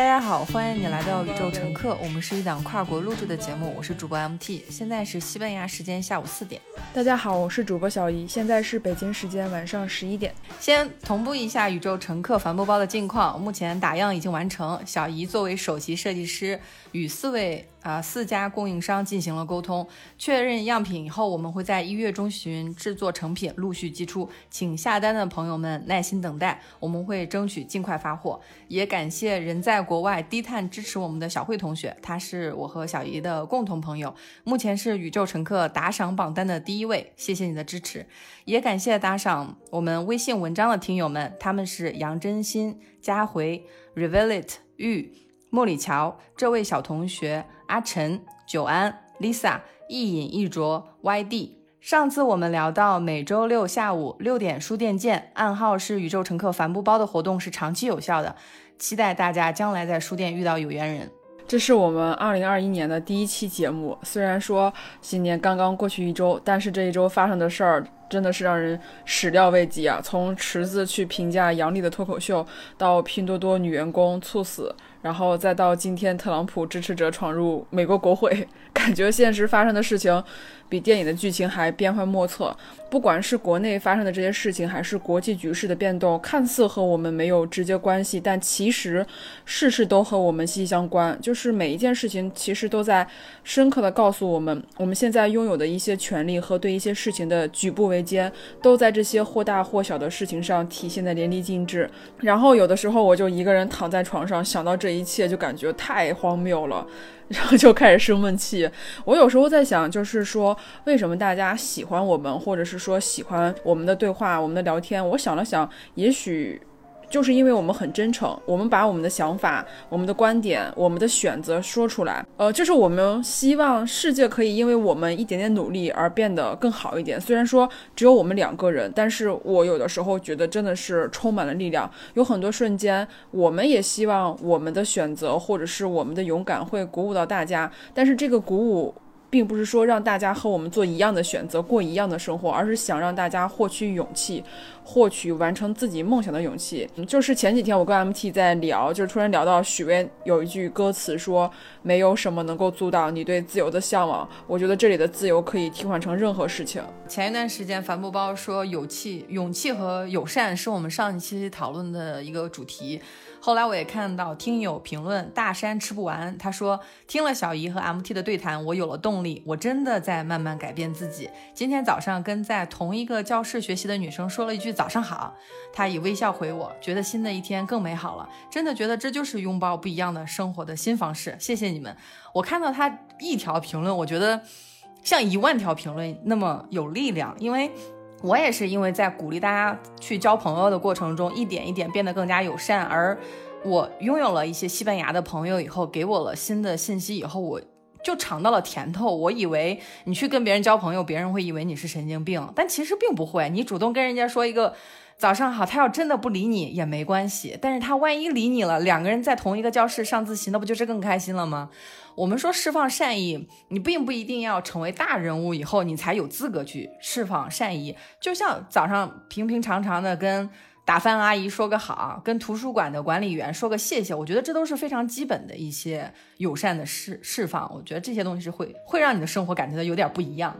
大家好，欢迎你来到宇宙乘客。我们是一档跨国录制的节目，我是主播 MT，现在是西班牙时间下午四点。大家好，我是主播小姨，现在是北京时间晚上十一点。先同步一下宇宙乘客帆布包的近况，目前打样已经完成。小姨作为首席设计师，与四位。啊，四家供应商进行了沟通，确认样品以后，我们会在一月中旬制作成品，陆续寄出，请下单的朋友们耐心等待，我们会争取尽快发货。也感谢人在国外低碳支持我们的小慧同学，她是我和小姨的共同朋友，目前是宇宙乘客打赏榜单的第一位，谢谢你的支持。也感谢打赏我们微信文章的听友们，他们是杨真心、佳回、Revelit、玉、莫里乔这位小同学。阿晨、久安、Lisa、一饮一啄、YD。上次我们聊到每周六下午六点书店见，暗号是宇宙乘客帆布包的活动是长期有效的，期待大家将来在书店遇到有缘人。这是我们二零二一年的第一期节目，虽然说新年刚刚过去一周，但是这一周发生的事儿真的是让人始料未及啊！从池子去评价杨笠的脱口秀，到拼多多女员工猝死。然后再到今天，特朗普支持者闯入美国国会，感觉现实发生的事情比电影的剧情还变幻莫测。不管是国内发生的这些事情，还是国际局势的变动，看似和我们没有直接关系，但其实事事都和我们息息相关。就是每一件事情，其实都在深刻的告诉我们，我们现在拥有的一些权利和对一些事情的举步维艰，都在这些或大或小的事情上体现的淋漓尽致。然后有的时候，我就一个人躺在床上，想到这。一切就感觉太荒谬了，然后就开始生闷气。我有时候在想，就是说为什么大家喜欢我们，或者是说喜欢我们的对话、我们的聊天？我想了想，也许。就是因为我们很真诚，我们把我们的想法、我们的观点、我们的选择说出来，呃，就是我们希望世界可以因为我们一点点努力而变得更好一点。虽然说只有我们两个人，但是我有的时候觉得真的是充满了力量。有很多瞬间，我们也希望我们的选择或者是我们的勇敢会鼓舞到大家，但是这个鼓舞。并不是说让大家和我们做一样的选择，过一样的生活，而是想让大家获取勇气，获取完成自己梦想的勇气。就是前几天我跟 MT 在聊，就是突然聊到许巍有一句歌词说：“没有什么能够阻挡你对自由的向往。”我觉得这里的自由可以替换成任何事情。前一段时间，帆布包说，勇气、勇气和友善是我们上一期讨论的一个主题。后来我也看到听友评论大山吃不完，他说听了小姨和 MT 的对谈，我有了动力，我真的在慢慢改变自己。今天早上跟在同一个教室学习的女生说了一句早上好，他以微笑回我，觉得新的一天更美好了。真的觉得这就是拥抱不一样的生活的新方式。谢谢你们。我看到他一条评论，我觉得像一万条评论那么有力量，因为。我也是因为在鼓励大家去交朋友的过程中，一点一点变得更加友善，而我拥有了一些西班牙的朋友以后，给我了新的信息以后，我就尝到了甜头。我以为你去跟别人交朋友，别人会以为你是神经病，但其实并不会。你主动跟人家说一个早上好，他要真的不理你也没关系，但是他万一理你了，两个人在同一个教室上自习，那不就是更开心了吗？我们说释放善意，你并不一定要成为大人物以后，你才有资格去释放善意。就像早上平平常常的跟打饭阿姨说个好，跟图书馆的管理员说个谢谢，我觉得这都是非常基本的一些友善的释释放。我觉得这些东西是会会让你的生活感觉到有点不一样。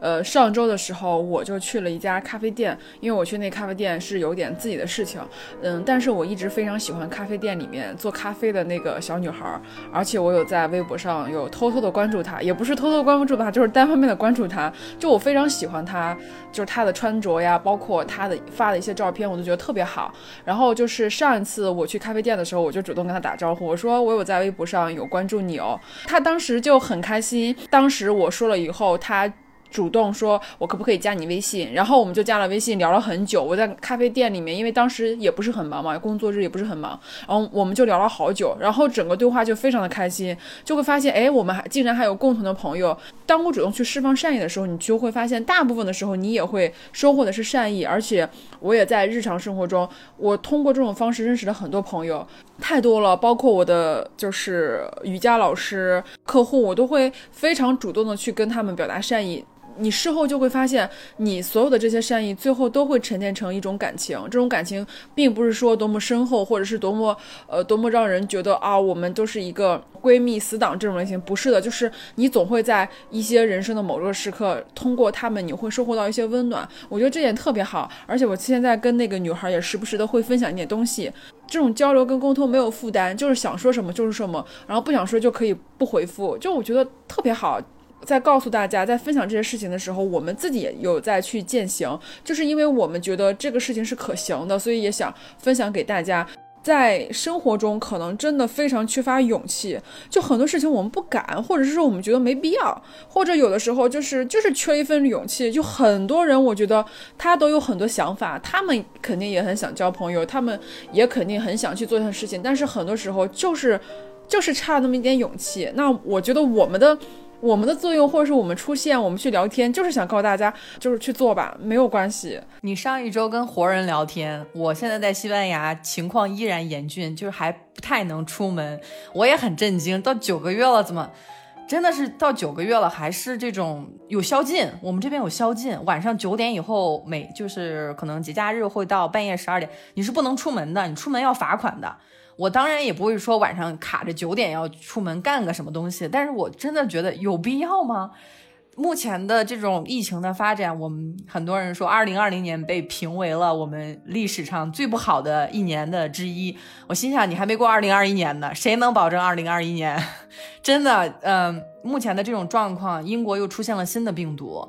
呃，上周的时候我就去了一家咖啡店，因为我去那咖啡店是有点自己的事情，嗯，但是我一直非常喜欢咖啡店里面做咖啡的那个小女孩，而且我有在微博上有偷偷的关注她，也不是偷偷关注她，就是单方面的关注她，就我非常喜欢她，就是她的穿着呀，包括她的发的一些照片，我都觉得特别好。然后就是上一次我去咖啡店的时候，我就主动跟她打招呼，我说我有在微博上有关注你哦，她当时就很开心。当时我说了以后，她。主动说，我可不可以加你微信？然后我们就加了微信，聊了很久。我在咖啡店里面，因为当时也不是很忙嘛，工作日也不是很忙，然后我们就聊了好久。然后整个对话就非常的开心，就会发现，哎，我们还竟然还有共同的朋友。当我主动去释放善意的时候，你就会发现，大部分的时候你也会收获的是善意。而且我也在日常生活中，我通过这种方式认识了很多朋友，太多了。包括我的就是瑜伽老师、客户，我都会非常主动的去跟他们表达善意。你事后就会发现，你所有的这些善意，最后都会沉淀成一种感情。这种感情并不是说多么深厚，或者是多么呃多么让人觉得啊，我们都是一个闺蜜死党这种类型。不是的，就是你总会在一些人生的某个时刻，通过他们，你会收获到一些温暖。我觉得这点特别好。而且我现在跟那个女孩也时不时的会分享一点东西，这种交流跟沟通没有负担，就是想说什么就是什么，然后不想说就可以不回复，就我觉得特别好。在告诉大家，在分享这些事情的时候，我们自己也有在去践行，就是因为我们觉得这个事情是可行的，所以也想分享给大家。在生活中，可能真的非常缺乏勇气，就很多事情我们不敢，或者是说我们觉得没必要，或者有的时候就是就是缺一份勇气。就很多人，我觉得他都有很多想法，他们肯定也很想交朋友，他们也肯定很想去做一些事情，但是很多时候就是就是差那么一点勇气。那我觉得我们的。我们的作用，或者是我们出现，我们去聊天，就是想告诉大家，就是去做吧，没有关系。你上一周跟活人聊天，我现在在西班牙，情况依然严峻，就是还不太能出门。我也很震惊，到九个月了，怎么真的是到九个月了，还是这种有宵禁？我们这边有宵禁，晚上九点以后，每就是可能节假日会到半夜十二点，你是不能出门的，你出门要罚款的。我当然也不会说晚上卡着九点要出门干个什么东西，但是我真的觉得有必要吗？目前的这种疫情的发展，我们很多人说，二零二零年被评为了我们历史上最不好的一年的之一。我心想，你还没过二零二一年呢，谁能保证二零二一年？真的，嗯，目前的这种状况，英国又出现了新的病毒，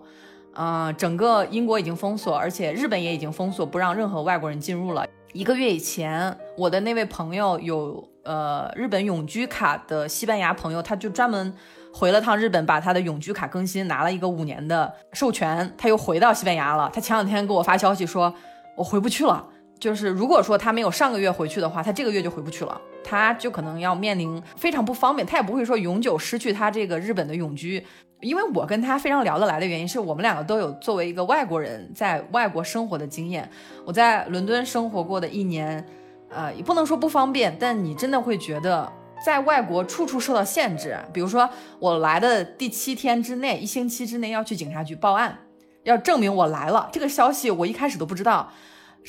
嗯，整个英国已经封锁，而且日本也已经封锁，不让任何外国人进入了。一个月以前，我的那位朋友有呃日本永居卡的西班牙朋友，他就专门回了趟日本，把他的永居卡更新，拿了一个五年的授权，他又回到西班牙了。他前两天给我发消息说，我回不去了。就是如果说他没有上个月回去的话，他这个月就回不去了，他就可能要面临非常不方便。他也不会说永久失去他这个日本的永居。因为我跟他非常聊得来的原因，是我们两个都有作为一个外国人在外国生活的经验。我在伦敦生活过的一年，呃，也不能说不方便，但你真的会觉得在外国处处受到限制。比如说，我来的第七天之内，一星期之内要去警察局报案，要证明我来了。这个消息我一开始都不知道，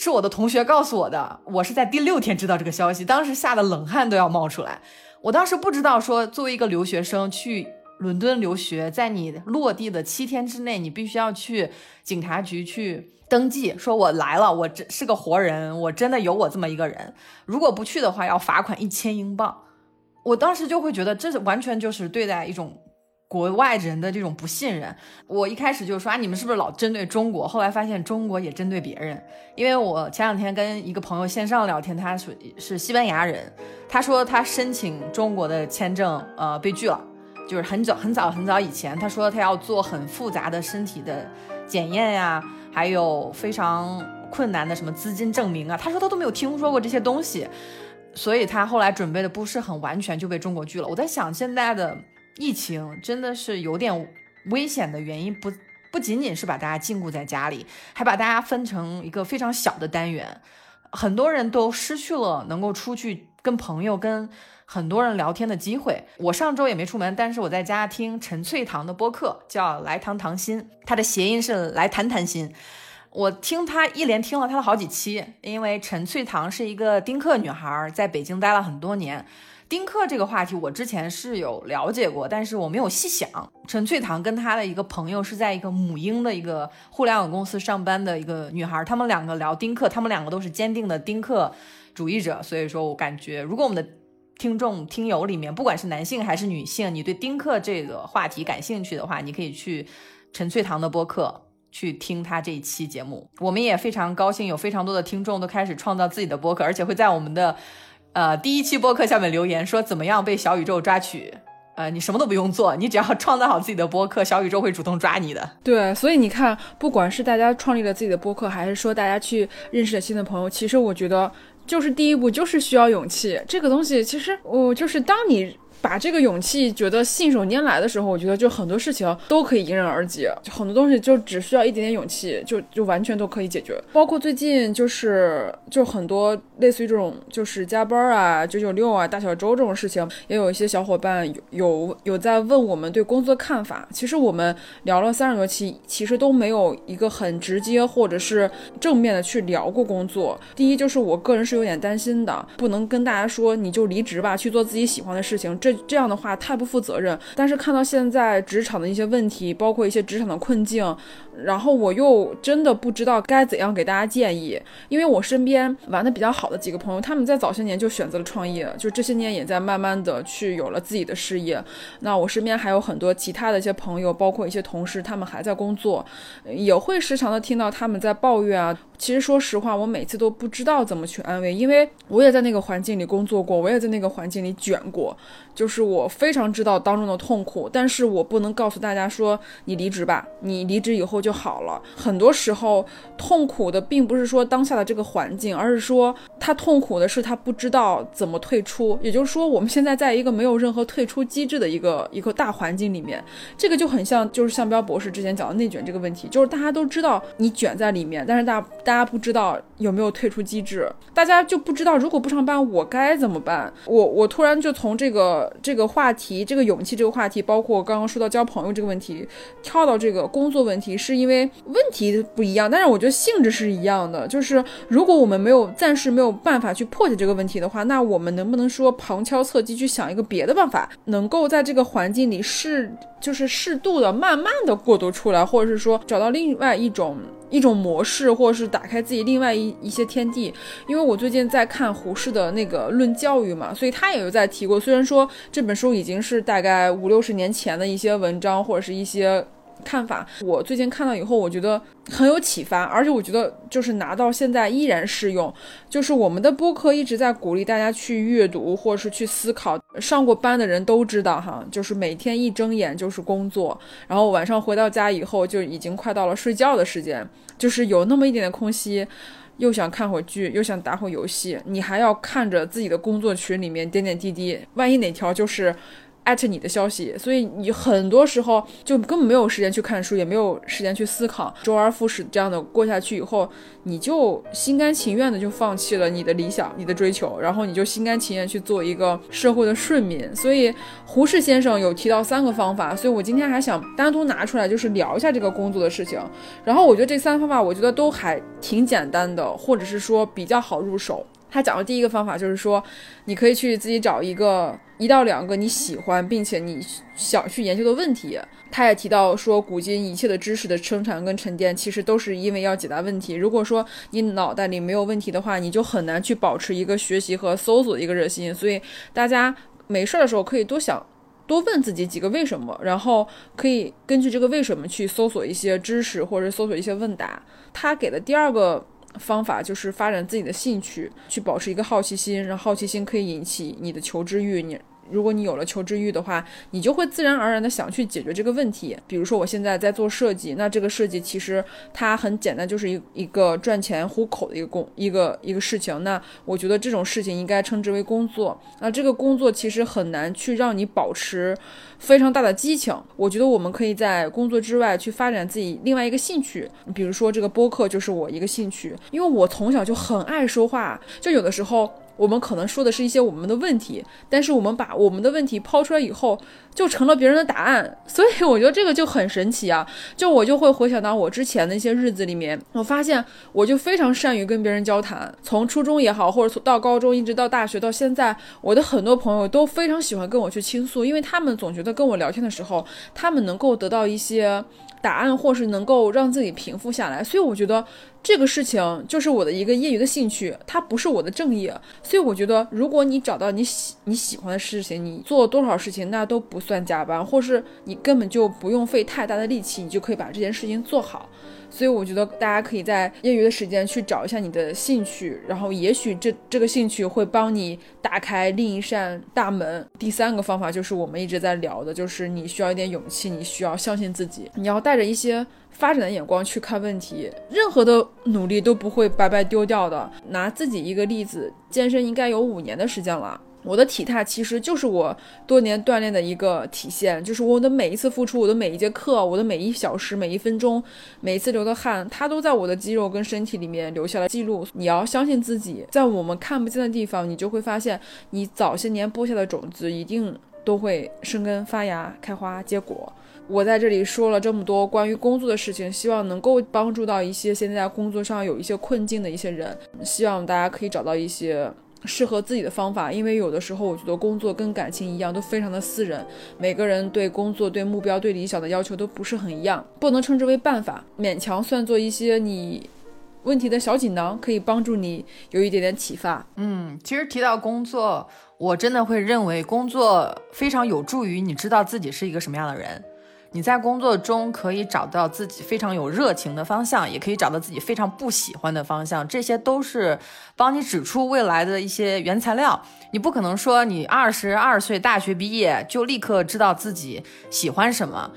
是我的同学告诉我的。我是在第六天知道这个消息，当时吓得冷汗都要冒出来。我当时不知道说，作为一个留学生去。伦敦留学，在你落地的七天之内，你必须要去警察局去登记，说我来了，我真是个活人，我真的有我这么一个人。如果不去的话，要罚款一千英镑。我当时就会觉得，这完全就是对待一种国外人的这种不信任。我一开始就说啊，你们是不是老针对中国？后来发现中国也针对别人。因为我前两天跟一个朋友线上聊天，他是是西班牙人，他说他申请中国的签证，呃，被拒了。就是很早很早很早以前，他说他要做很复杂的身体的检验呀，还有非常困难的什么资金证明啊，他说他都没有听说过这些东西，所以他后来准备的不是很完全就被中国拒了。我在想，现在的疫情真的是有点危险的原因，不不仅仅是把大家禁锢在家里，还把大家分成一个非常小的单元，很多人都失去了能够出去跟朋友跟。很多人聊天的机会，我上周也没出门，但是我在家听陈翠堂的播客，叫来堂堂心，它的谐音是来谈谈心。我听他一连听了他的好几期，因为陈翠堂是一个丁克女孩，在北京待了很多年。丁克这个话题我之前是有了解过，但是我没有细想。陈翠堂跟她的一个朋友是在一个母婴的一个互联网公司上班的一个女孩，他们两个聊丁克，他们两个都是坚定的丁克主义者，所以说我感觉如果我们的。听众听友里面，不管是男性还是女性，你对丁克这个话题感兴趣的话，你可以去陈翠堂的播客去听他这一期节目。我们也非常高兴，有非常多的听众都开始创造自己的播客，而且会在我们的呃第一期播客下面留言说怎么样被小宇宙抓取。呃，你什么都不用做，你只要创造好自己的播客，小宇宙会主动抓你的。对，所以你看，不管是大家创立了自己的播客，还是说大家去认识了新的朋友，其实我觉得。就是第一步，就是需要勇气。这个东西，其实我就是当你把这个勇气觉得信手拈来的时候，我觉得就很多事情都可以迎刃而解，就很多东西就只需要一点点勇气，就就完全都可以解决。包括最近就是就很多类似于这种就是加班啊、九九六啊、大小周这种事情，也有一些小伙伴有有有在问我们对工作的看法。其实我们聊了三十多期，其实都没有一个很直接或者是正面的去聊过工作。第一就是我个人是有点担心的，不能跟大家说你就离职吧，去做自己喜欢的事情，这这样的话太不负责任。但是看到现在职场的一些问题，包括一些职场的困境。然后我又真的不知道该怎样给大家建议，因为我身边玩的比较好的几个朋友，他们在早些年就选择了创业，就这些年也在慢慢的去有了自己的事业。那我身边还有很多其他的一些朋友，包括一些同事，他们还在工作，也会时常的听到他们在抱怨啊。其实说实话，我每次都不知道怎么去安慰，因为我也在那个环境里工作过，我也在那个环境里卷过，就是我非常知道当中的痛苦，但是我不能告诉大家说你离职吧，你离职以后就好了。很多时候痛苦的并不是说当下的这个环境，而是说他痛苦的是他不知道怎么退出。也就是说，我们现在在一个没有任何退出机制的一个一个大环境里面，这个就很像就是向彪博士之前讲的内卷这个问题，就是大家都知道你卷在里面，但是大。大家不知道有没有退出机制，大家就不知道如果不上班我该怎么办。我我突然就从这个这个话题，这个勇气这个话题，包括刚刚说到交朋友这个问题，跳到这个工作问题，是因为问题不一样，但是我觉得性质是一样的。就是如果我们没有暂时没有办法去破解这个问题的话，那我们能不能说旁敲侧击去想一个别的办法，能够在这个环境里适就是适度的慢慢的过渡出来，或者是说找到另外一种。一种模式，或者是打开自己另外一一些天地。因为我最近在看胡适的那个《论教育》嘛，所以他也有在提过。虽然说这本书已经是大概五六十年前的一些文章，或者是一些。看法，我最近看到以后，我觉得很有启发，而且我觉得就是拿到现在依然适用。就是我们的播客一直在鼓励大家去阅读，或者是去思考。上过班的人都知道哈，就是每天一睁眼就是工作，然后晚上回到家以后就已经快到了睡觉的时间，就是有那么一点点空隙，又想看会剧，又想打会游戏，你还要看着自己的工作群里面点点滴滴，万一哪条就是。艾特你的消息，所以你很多时候就根本没有时间去看书，也没有时间去思考，周而复始这样的过下去以后，你就心甘情愿的就放弃了你的理想、你的追求，然后你就心甘情愿去做一个社会的顺民。所以胡适先生有提到三个方法，所以我今天还想单独拿出来，就是聊一下这个工作的事情。然后我觉得这三个方法，我觉得都还挺简单的，或者是说比较好入手。他讲的第一个方法就是说，你可以去自己找一个一到两个你喜欢并且你想去研究的问题。他也提到说，古今一切的知识的生产跟沉淀，其实都是因为要解答问题。如果说你脑袋里没有问题的话，你就很难去保持一个学习和搜索的一个热心。所以大家没事的时候可以多想，多问自己几个为什么，然后可以根据这个为什么去搜索一些知识或者搜索一些问答。他给的第二个。方法就是发展自己的兴趣，去保持一个好奇心，让好奇心可以引起你的求知欲。你。如果你有了求知欲的话，你就会自然而然的想去解决这个问题。比如说，我现在在做设计，那这个设计其实它很简单，就是一一个赚钱糊口的一个工一个一个事情。那我觉得这种事情应该称之为工作。那这个工作其实很难去让你保持非常大的激情。我觉得我们可以在工作之外去发展自己另外一个兴趣。比如说，这个播客就是我一个兴趣，因为我从小就很爱说话，就有的时候。我们可能说的是一些我们的问题，但是我们把我们的问题抛出来以后，就成了别人的答案。所以我觉得这个就很神奇啊！就我就会回想到我之前的一些日子里面，我发现我就非常善于跟别人交谈。从初中也好，或者到高中，一直到大学，到现在，我的很多朋友都非常喜欢跟我去倾诉，因为他们总觉得跟我聊天的时候，他们能够得到一些。答案，或是能够让自己平复下来，所以我觉得这个事情就是我的一个业余的兴趣，它不是我的正业。所以我觉得，如果你找到你喜你喜欢的事情，你做多少事情那都不算加班，或是你根本就不用费太大的力气，你就可以把这件事情做好。所以我觉得大家可以在业余的时间去找一下你的兴趣，然后也许这这个兴趣会帮你打开另一扇大门。第三个方法就是我们一直在聊的，就是你需要一点勇气，你需要相信自己，你要带带着一些发展的眼光去看问题，任何的努力都不会白白丢掉的。拿自己一个例子，健身应该有五年的时间了。我的体态其实就是我多年锻炼的一个体现，就是我的每一次付出，我的每一节课，我的每一小时、每一分钟、每一次流的汗，它都在我的肌肉跟身体里面留下了记录。你要相信自己，在我们看不见的地方，你就会发现，你早些年播下的种子一定都会生根发芽、开花结果。我在这里说了这么多关于工作的事情，希望能够帮助到一些现在工作上有一些困境的一些人，希望大家可以找到一些。适合自己的方法，因为有的时候我觉得工作跟感情一样，都非常的私人。每个人对工作、对目标、对理想的要求都不是很一样，不能称之为办法，勉强算作一些你问题的小锦囊，可以帮助你有一点点启发。嗯，其实提到工作，我真的会认为工作非常有助于你知道自己是一个什么样的人。你在工作中可以找到自己非常有热情的方向，也可以找到自己非常不喜欢的方向，这些都是帮你指出未来的一些原材料。你不可能说你二十二岁大学毕业就立刻知道自己喜欢什么。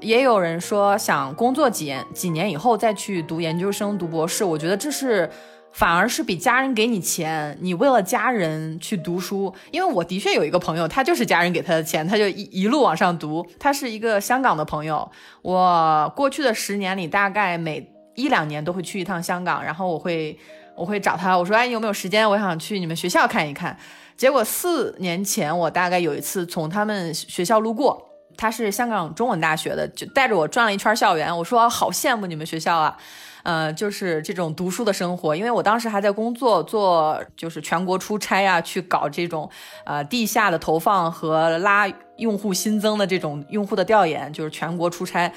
也有人说想工作几年几年以后再去读研究生、读博士，我觉得这是。反而是比家人给你钱，你为了家人去读书。因为我的确有一个朋友，他就是家人给他的钱，他就一一路往上读。他是一个香港的朋友，我过去的十年里，大概每一两年都会去一趟香港，然后我会我会找他，我说哎，你有没有时间？我想去你们学校看一看。结果四年前，我大概有一次从他们学校路过，他是香港中文大学的，就带着我转了一圈校园。我说好羡慕你们学校啊。呃，就是这种读书的生活，因为我当时还在工作，做就是全国出差啊，去搞这种呃地下的投放和拉用户新增的这种用户的调研，就是全国出差。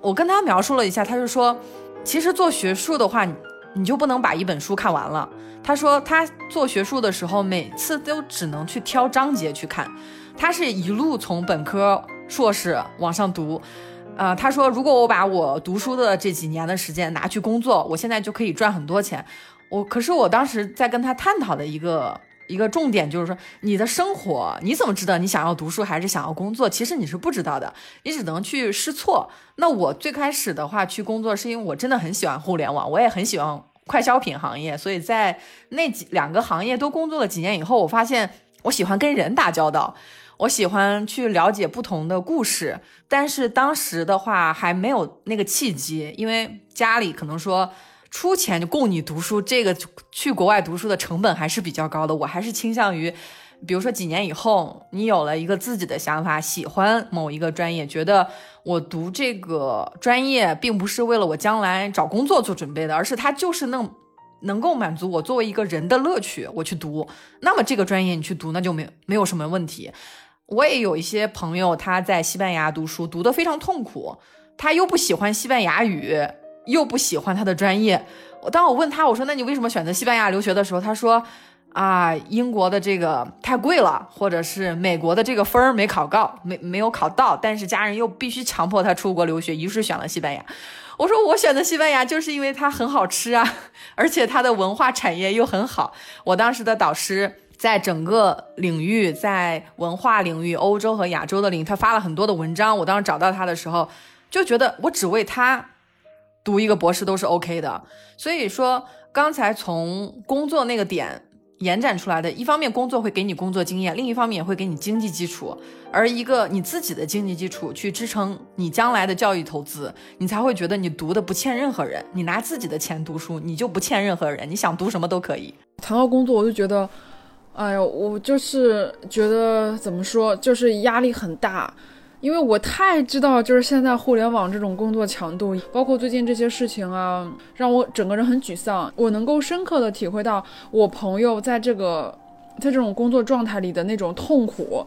我跟他描述了一下，他就说，其实做学术的话，你就不能把一本书看完了。他说他做学术的时候，每次都只能去挑章节去看，他是一路从本科、硕士往上读。呃，他说，如果我把我读书的这几年的时间拿去工作，我现在就可以赚很多钱。我可是我当时在跟他探讨的一个一个重点就是说，你的生活你怎么知道你想要读书还是想要工作？其实你是不知道的，你只能去试错。那我最开始的话去工作，是因为我真的很喜欢互联网，我也很喜欢快消品行业，所以在那几两个行业都工作了几年以后，我发现我喜欢跟人打交道。我喜欢去了解不同的故事，但是当时的话还没有那个契机，因为家里可能说出钱就供你读书，这个去国外读书的成本还是比较高的。我还是倾向于，比如说几年以后你有了一个自己的想法，喜欢某一个专业，觉得我读这个专业并不是为了我将来找工作做准备的，而是它就是能能够满足我作为一个人的乐趣，我去读，那么这个专业你去读那就没没有什么问题。我也有一些朋友，他在西班牙读书，读得非常痛苦。他又不喜欢西班牙语，又不喜欢他的专业。当我问他，我说：“那你为什么选择西班牙留学的时候？”他说：“啊，英国的这个太贵了，或者是美国的这个分儿没考高，没没有考到。但是家人又必须强迫他出国留学，于是选了西班牙。”我说：“我选择西班牙就是因为它很好吃啊，而且它的文化产业又很好。”我当时的导师。在整个领域，在文化领域，欧洲和亚洲的领域，他发了很多的文章。我当时找到他的时候，就觉得我只为他读一个博士都是 OK 的。所以说，刚才从工作那个点延展出来的，一方面工作会给你工作经验，另一方面也会给你经济基础。而一个你自己的经济基础去支撑你将来的教育投资，你才会觉得你读的不欠任何人。你拿自己的钱读书，你就不欠任何人。你想读什么都可以。谈到工作，我就觉得。哎呦，我就是觉得怎么说，就是压力很大，因为我太知道，就是现在互联网这种工作强度，包括最近这些事情啊，让我整个人很沮丧。我能够深刻的体会到我朋友在这个在这种工作状态里的那种痛苦，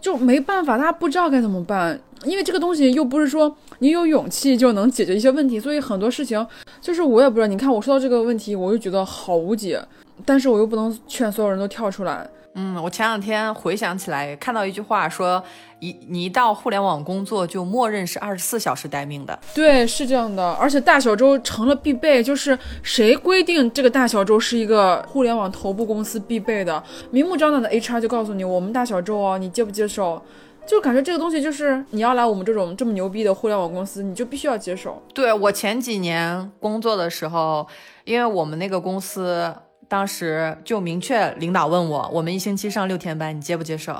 就没办法，他不知道该怎么办，因为这个东西又不是说你有勇气就能解决一些问题，所以很多事情就是我也不知道。你看我说到这个问题，我就觉得好无解。但是我又不能劝所有人都跳出来。嗯，我前两天回想起来，看到一句话说，一你一到互联网工作，就默认是二十四小时待命的。对，是这样的。而且大小周成了必备，就是谁规定这个大小周是一个互联网头部公司必备的？明目张胆的 HR 就告诉你，我们大小周哦，你接不接受？就感觉这个东西就是你要来我们这种这么牛逼的互联网公司，你就必须要接受。对我前几年工作的时候，因为我们那个公司。当时就明确领导问我，我们一星期上六天班，你接不接受？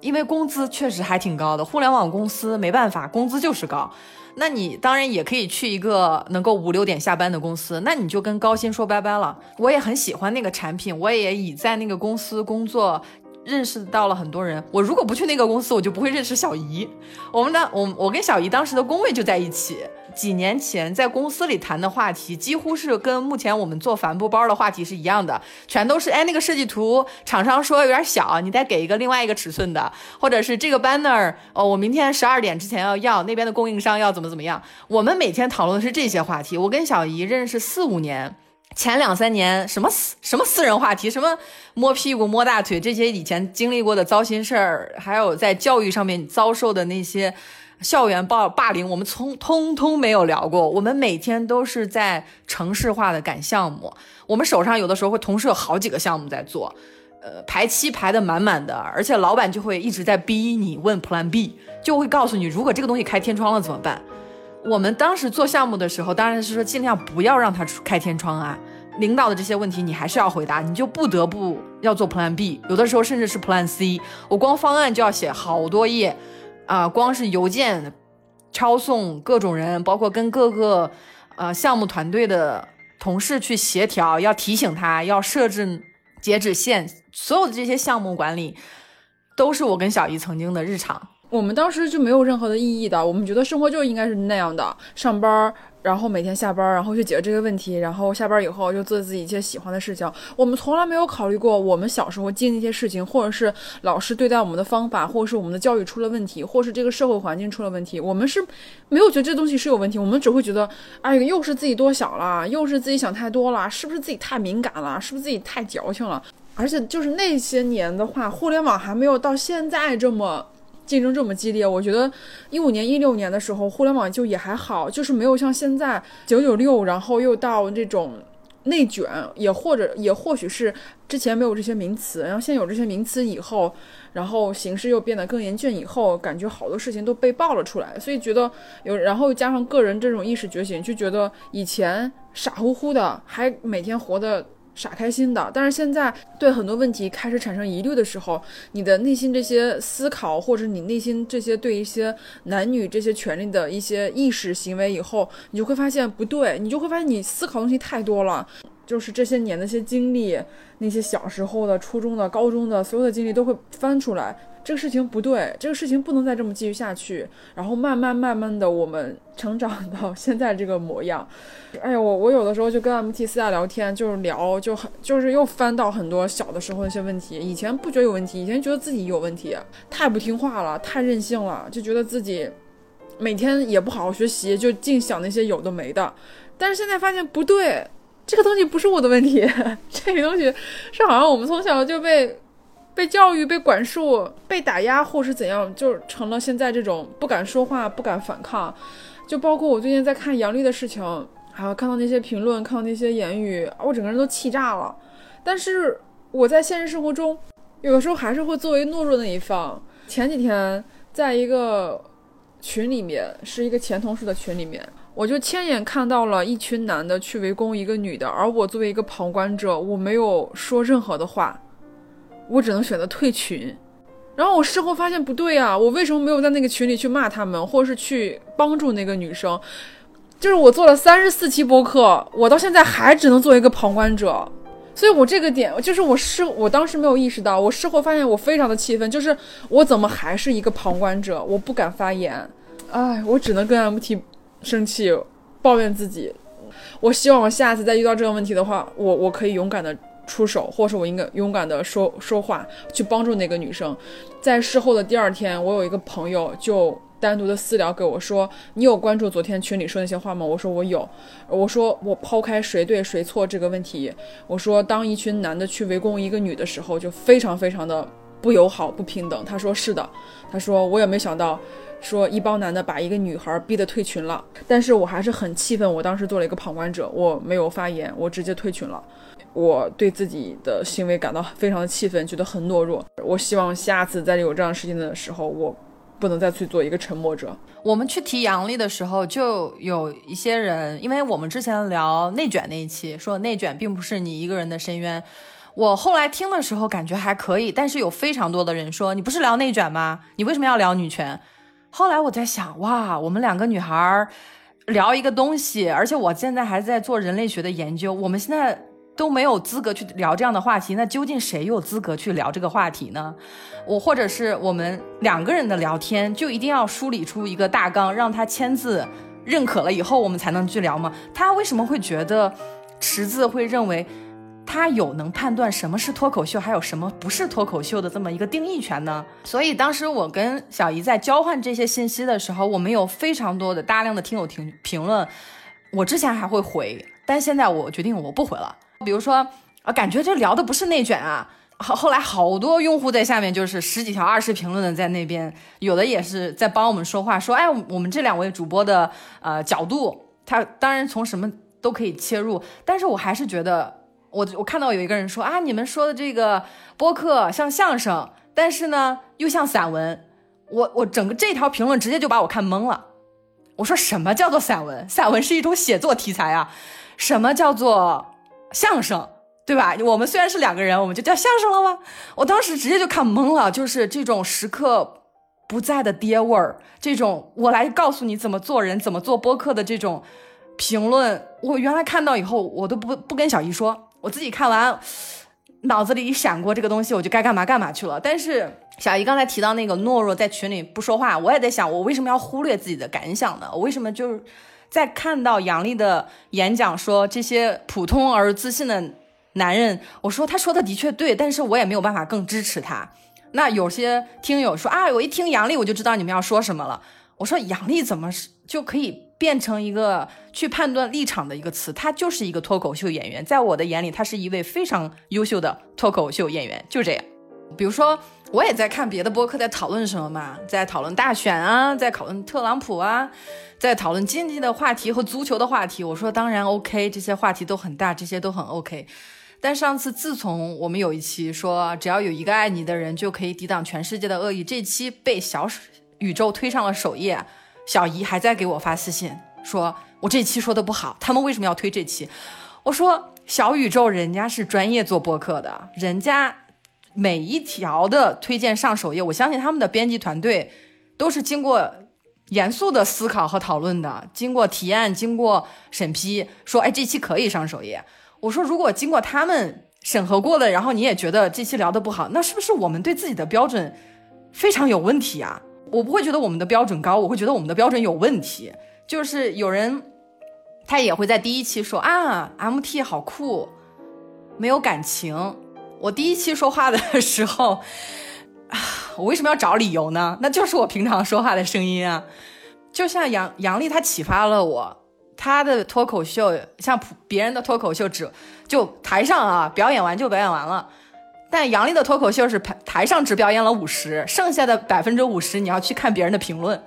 因为工资确实还挺高的，互联网公司没办法，工资就是高。那你当然也可以去一个能够五六点下班的公司，那你就跟高薪说拜拜了。我也很喜欢那个产品，我也已在那个公司工作。认识到了很多人。我如果不去那个公司，我就不会认识小姨。我们的我我跟小姨当时的工位就在一起。几年前在公司里谈的话题，几乎是跟目前我们做帆布包的话题是一样的，全都是哎那个设计图厂商说有点小，你再给一个另外一个尺寸的，或者是这个 banner 哦，我明天十二点之前要要那边的供应商要怎么怎么样。我们每天讨论的是这些话题。我跟小姨认识四五年。前两三年什么私什么私人话题，什么摸屁股摸大腿这些以前经历过的糟心事儿，还有在教育上面遭受的那些校园霸霸凌，我们从通通没有聊过。我们每天都是在城市化的赶项目，我们手上有的时候会同时有好几个项目在做，呃，排期排的满满的，而且老板就会一直在逼你问 Plan B，就会告诉你如果这个东西开天窗了怎么办。我们当时做项目的时候，当然是说尽量不要让他开天窗啊。领导的这些问题你还是要回答，你就不得不要做 Plan B，有的时候甚至是 Plan C。我光方案就要写好多页，啊，光是邮件抄送各种人，包括跟各个呃项目团队的同事去协调，要提醒他要设置截止线，所有的这些项目管理都是我跟小姨曾经的日常。我们当时就没有任何的意义的，我们觉得生活就应该是那样的，上班，然后每天下班，然后去解决这个问题，然后下班以后就做自己一些喜欢的事情。我们从来没有考虑过我们小时候经历一些事情，或者是老师对待我们的方法，或者是我们的教育出了问题，或是这个社会环境出了问题。我们是没有觉得这东西是有问题，我们只会觉得，哎，又是自己多想了，又是自己想太多了，是不是自己太敏感了，是不是自己太矫情了？而且就是那些年的话，互联网还没有到现在这么。竞争这么激烈，我觉得一五年、一六年的时候，互联网就也还好，就是没有像现在九九六，然后又到这种内卷，也或者也或许是之前没有这些名词，然后现在有这些名词以后，然后形势又变得更严峻以后，感觉好多事情都被爆了出来，所以觉得有，然后加上个人这种意识觉醒，就觉得以前傻乎乎的，还每天活的。傻开心的，但是现在对很多问题开始产生疑虑的时候，你的内心这些思考，或者你内心这些对一些男女这些权利的一些意识行为以后，你就会发现不对，你就会发现你思考东西太多了，就是这些年那些经历，那些小时候的、初中的、高中的所有的经历都会翻出来。这个事情不对，这个事情不能再这么继续下去。然后慢慢慢慢的，我们成长到现在这个模样。哎呀，我我有的时候就跟 MT 私下聊天，就是聊，就很就是又翻到很多小的时候那些问题。以前不觉得有问题，以前觉得自己有问题，太不听话了，太任性了，就觉得自己每天也不好好学习，就净想那些有的没的。但是现在发现不对，这个东西不是我的问题，这个东西是好像我们从小就被。被教育、被管束、被打压，或是怎样，就成了现在这种不敢说话、不敢反抗。就包括我最近在看杨笠的事情，还有看到那些评论、看到那些言语，我整个人都气炸了。但是我在现实生活中，有的时候还是会作为懦弱的一方。前几天在一个群里面，是一个前同事的群里面，我就亲眼看到了一群男的去围攻一个女的，而我作为一个旁观者，我没有说任何的话。我只能选择退群，然后我事后发现不对啊，我为什么没有在那个群里去骂他们，或者是去帮助那个女生？就是我做了三十四期播客，我到现在还只能做一个旁观者，所以我这个点就是我事我当时没有意识到，我事后发现我非常的气愤，就是我怎么还是一个旁观者，我不敢发言，哎，我只能跟 MT 生气，抱怨自己。我希望我下次再遇到这个问题的话，我我可以勇敢的。出手，或是我应该勇敢的说说话，去帮助那个女生。在事后的第二天，我有一个朋友就单独的私聊给我说：“你有关注昨天群里说那些话吗？”我说：“我有。”我说：“我抛开谁对谁错这个问题，我说当一群男的去围攻一个女的时候，就非常非常的不友好、不平等。”他说：“是的。”他说：“我也没想到，说一帮男的把一个女孩逼得退群了。但是我还是很气愤，我当时做了一个旁观者，我没有发言，我直接退群了。”我对自己的行为感到非常的气愤，觉得很懦弱。我希望下次再有这样事情的时候，我不能再去做一个沉默者。我们去提杨笠的时候，就有一些人，因为我们之前聊内卷那一期，说内卷并不是你一个人的深渊。我后来听的时候感觉还可以，但是有非常多的人说，你不是聊内卷吗？你为什么要聊女权？后来我在想，哇，我们两个女孩聊一个东西，而且我现在还在做人类学的研究，我们现在。都没有资格去聊这样的话题，那究竟谁有资格去聊这个话题呢？我或者是我们两个人的聊天，就一定要梳理出一个大纲，让他签字认可了以后，我们才能去聊吗？他为什么会觉得池子会认为他有能判断什么是脱口秀，还有什么不是脱口秀的这么一个定义权呢？所以当时我跟小姨在交换这些信息的时候，我们有非常多的大量的听友评评论，我之前还会回，但现在我决定我不回了。比如说，啊，感觉这聊的不是内卷啊。后后来好多用户在下面就是十几条、二十评论的在那边，有的也是在帮我们说话，说，哎，我们这两位主播的呃角度，他当然从什么都可以切入，但是我还是觉得，我我看到有一个人说啊，你们说的这个播客像相声，但是呢又像散文，我我整个这条评论直接就把我看懵了。我说什么叫做散文？散文是一种写作题材啊，什么叫做？相声，对吧？我们虽然是两个人，我们就叫相声了吗？我当时直接就看懵了，就是这种时刻不在的爹味儿，这种我来告诉你怎么做人、怎么做播客的这种评论，我原来看到以后，我都不不跟小姨说，我自己看完，脑子里一闪过这个东西，我就该干嘛干嘛去了。但是小姨刚才提到那个懦弱，在群里不说话，我也在想，我为什么要忽略自己的感想呢？我为什么就是？在看到杨笠的演讲说这些普通而自信的男人，我说他说的的确对，但是我也没有办法更支持他。那有些听友说啊，我一听杨笠我就知道你们要说什么了。我说杨笠怎么是就可以变成一个去判断立场的一个词？他就是一个脱口秀演员，在我的眼里，他是一位非常优秀的脱口秀演员，就这样。比如说，我也在看别的播客在讨论什么嘛，在讨论大选啊，在讨论特朗普啊。在讨论经济的话题和足球的话题，我说当然 OK，这些话题都很大，这些都很 OK。但上次自从我们有一期说只要有一个爱你的人就可以抵挡全世界的恶意，这期被小宇宙推上了首页，小姨还在给我发私信说我这期说的不好，他们为什么要推这期？我说小宇宙人家是专业做播客的，人家每一条的推荐上首页，我相信他们的编辑团队都是经过。严肃的思考和讨论的，经过提案，经过审批，说，哎，这期可以上首页。我说，如果经过他们审核过的，然后你也觉得这期聊的不好，那是不是我们对自己的标准非常有问题啊？我不会觉得我们的标准高，我会觉得我们的标准有问题。就是有人，他也会在第一期说啊，MT 好酷，没有感情。我第一期说话的时候。我为什么要找理由呢？那就是我平常说话的声音啊，就像杨杨丽，她启发了我。她的脱口秀像普别人的脱口秀只就台上啊表演完就表演完了，但杨丽的脱口秀是台台上只表演了五十，剩下的百分之五十你要去看别人的评论，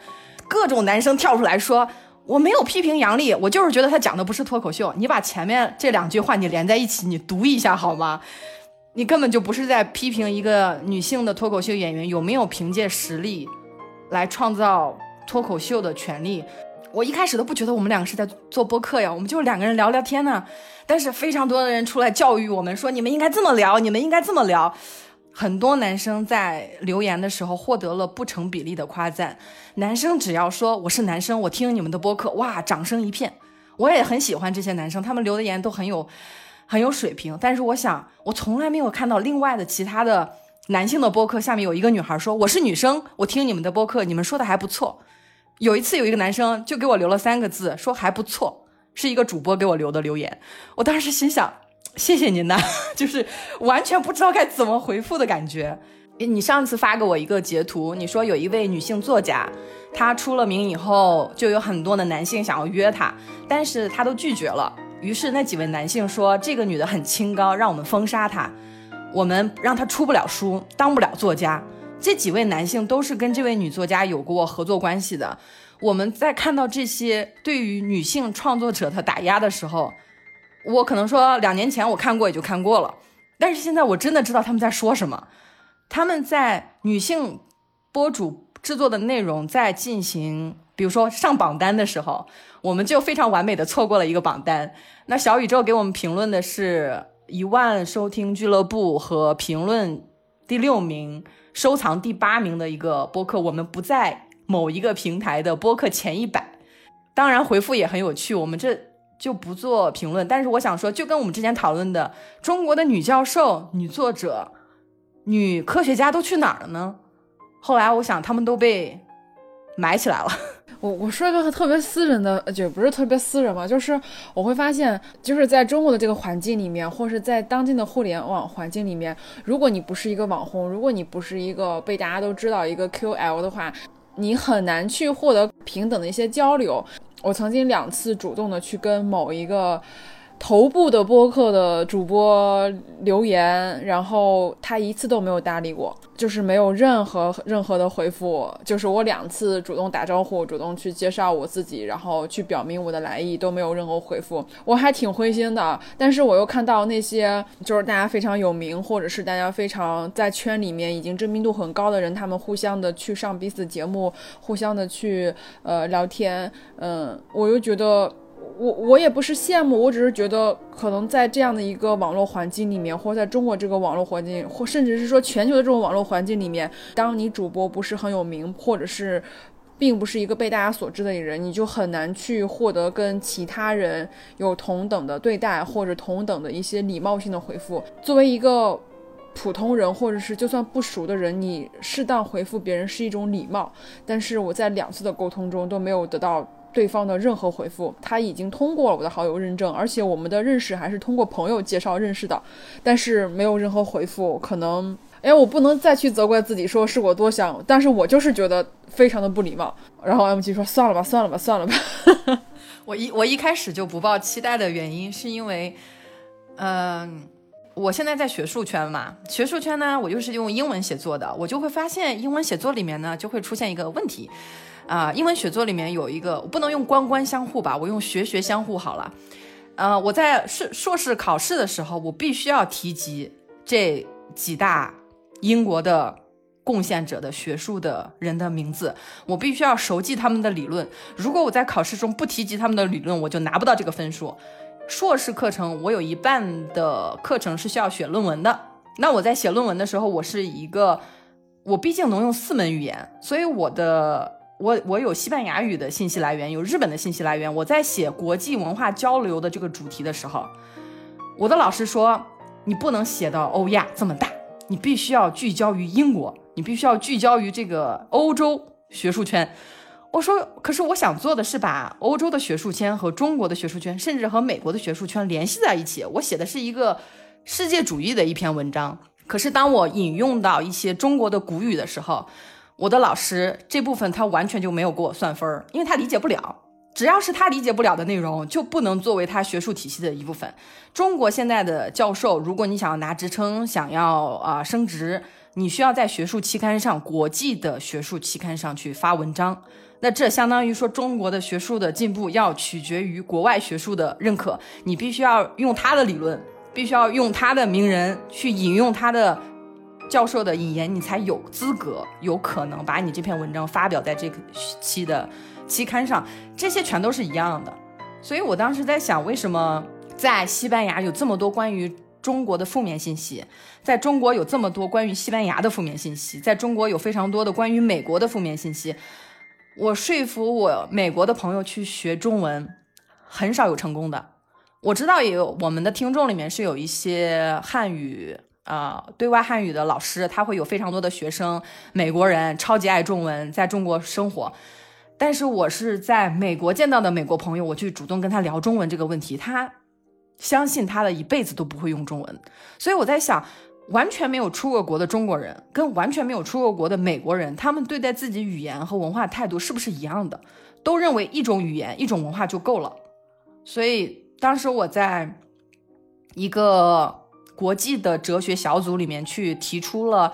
各种男生跳出来说我没有批评杨丽，我就是觉得他讲的不是脱口秀。你把前面这两句话你连在一起，你读一下好吗？你根本就不是在批评一个女性的脱口秀演员有没有凭借实力来创造脱口秀的权利。我一开始都不觉得我们两个是在做播客呀，我们就是两个人聊聊天呢。但是非常多的人出来教育我们说，你们应该这么聊，你们应该这么聊。很多男生在留言的时候获得了不成比例的夸赞。男生只要说我是男生，我听你们的播客，哇，掌声一片。我也很喜欢这些男生，他们留的言都很有。很有水平，但是我想，我从来没有看到另外的其他的男性的播客下面有一个女孩说：“我是女生，我听你们的播客，你们说的还不错。”有一次有一个男生就给我留了三个字，说还不错，是一个主播给我留的留言。我当时心想：谢谢您呐，就是完全不知道该怎么回复的感觉。你上次发给我一个截图，你说有一位女性作家，她出了名以后，就有很多的男性想要约她，但是她都拒绝了。于是那几位男性说：“这个女的很清高，让我们封杀她，我们让她出不了书，当不了作家。”这几位男性都是跟这位女作家有过合作关系的。我们在看到这些对于女性创作者的打压的时候，我可能说两年前我看过也就看过了，但是现在我真的知道他们在说什么。他们在女性博主制作的内容在进行，比如说上榜单的时候，我们就非常完美的错过了一个榜单。那小宇宙给我们评论的是一万收听俱乐部和评论第六名、收藏第八名的一个播客，我们不在某一个平台的播客前一百。当然回复也很有趣，我们这就不做评论。但是我想说，就跟我们之前讨论的中国的女教授、女作者、女科学家都去哪儿了呢？后来我想，他们都被埋起来了。我我说一个特别私人的，就不是特别私人嘛，就是我会发现，就是在中国的这个环境里面，或是在当今的互联网环境里面，如果你不是一个网红，如果你不是一个被大家都知道一个 QL 的话，你很难去获得平等的一些交流。我曾经两次主动的去跟某一个。头部的播客的主播留言，然后他一次都没有搭理过，就是没有任何任何的回复。就是我两次主动打招呼，主动去介绍我自己，然后去表明我的来意，都没有任何回复，我还挺灰心的。但是我又看到那些就是大家非常有名，或者是大家非常在圈里面已经知名度很高的人，他们互相的去上彼此节目，互相的去呃聊天，嗯，我又觉得。我我也不是羡慕，我只是觉得可能在这样的一个网络环境里面，或在中国这个网络环境，或甚至是说全球的这种网络环境里面，当你主播不是很有名，或者是并不是一个被大家所知的人，你就很难去获得跟其他人有同等的对待，或者同等的一些礼貌性的回复。作为一个普通人，或者是就算不熟的人，你适当回复别人是一种礼貌。但是我在两次的沟通中都没有得到。对方的任何回复，他已经通过了我的好友认证，而且我们的认识还是通过朋友介绍认识的，但是没有任何回复。可能，哎，我不能再去责怪自己，说是我多想，但是我就是觉得非常的不礼貌。然后 M G 说：“算了吧，算了吧，算了吧。”我一我一开始就不抱期待的原因，是因为，嗯，我现在在学术圈嘛，学术圈呢，我又是用英文写作的，我就会发现英文写作里面呢，就会出现一个问题。啊，英文写作里面有一个，我不能用官官相护吧，我用学学相护好了。呃，我在硕硕士考试的时候，我必须要提及这几大英国的贡献者的学术的人的名字，我必须要熟记他们的理论。如果我在考试中不提及他们的理论，我就拿不到这个分数。硕士课程我有一半的课程是需要写论文的，那我在写论文的时候，我是一个，我毕竟能用四门语言，所以我的。我我有西班牙语的信息来源，有日本的信息来源。我在写国际文化交流的这个主题的时候，我的老师说，你不能写到欧亚这么大，你必须要聚焦于英国，你必须要聚焦于这个欧洲学术圈。我说，可是我想做的是把欧洲的学术圈和中国的学术圈，甚至和美国的学术圈联系在一起。我写的是一个世界主义的一篇文章。可是当我引用到一些中国的古语的时候，我的老师这部分他完全就没有给我算分儿，因为他理解不了。只要是他理解不了的内容，就不能作为他学术体系的一部分。中国现在的教授，如果你想要拿职称，想要啊升职，你需要在学术期刊上、国际的学术期刊上去发文章。那这相当于说，中国的学术的进步要取决于国外学术的认可。你必须要用他的理论，必须要用他的名人去引用他的。教授的引言，你才有资格、有可能把你这篇文章发表在这个期的期刊上。这些全都是一样的。所以我当时在想，为什么在西班牙有这么多关于中国的负面信息，在中国有这么多关于西班牙的负面信息，在中国有非常多的关于美国的负面信息。我说服我美国的朋友去学中文，很少有成功的。我知道也有我们的听众里面是有一些汉语。啊，对外汉语的老师，他会有非常多的学生，美国人超级爱中文，在中国生活。但是我是在美国见到的美国朋友，我去主动跟他聊中文这个问题，他相信他的一辈子都不会用中文。所以我在想，完全没有出过国的中国人，跟完全没有出过国的美国人，他们对待自己语言和文化态度是不是一样的？都认为一种语言、一种文化就够了。所以当时我在一个。国际的哲学小组里面去提出了，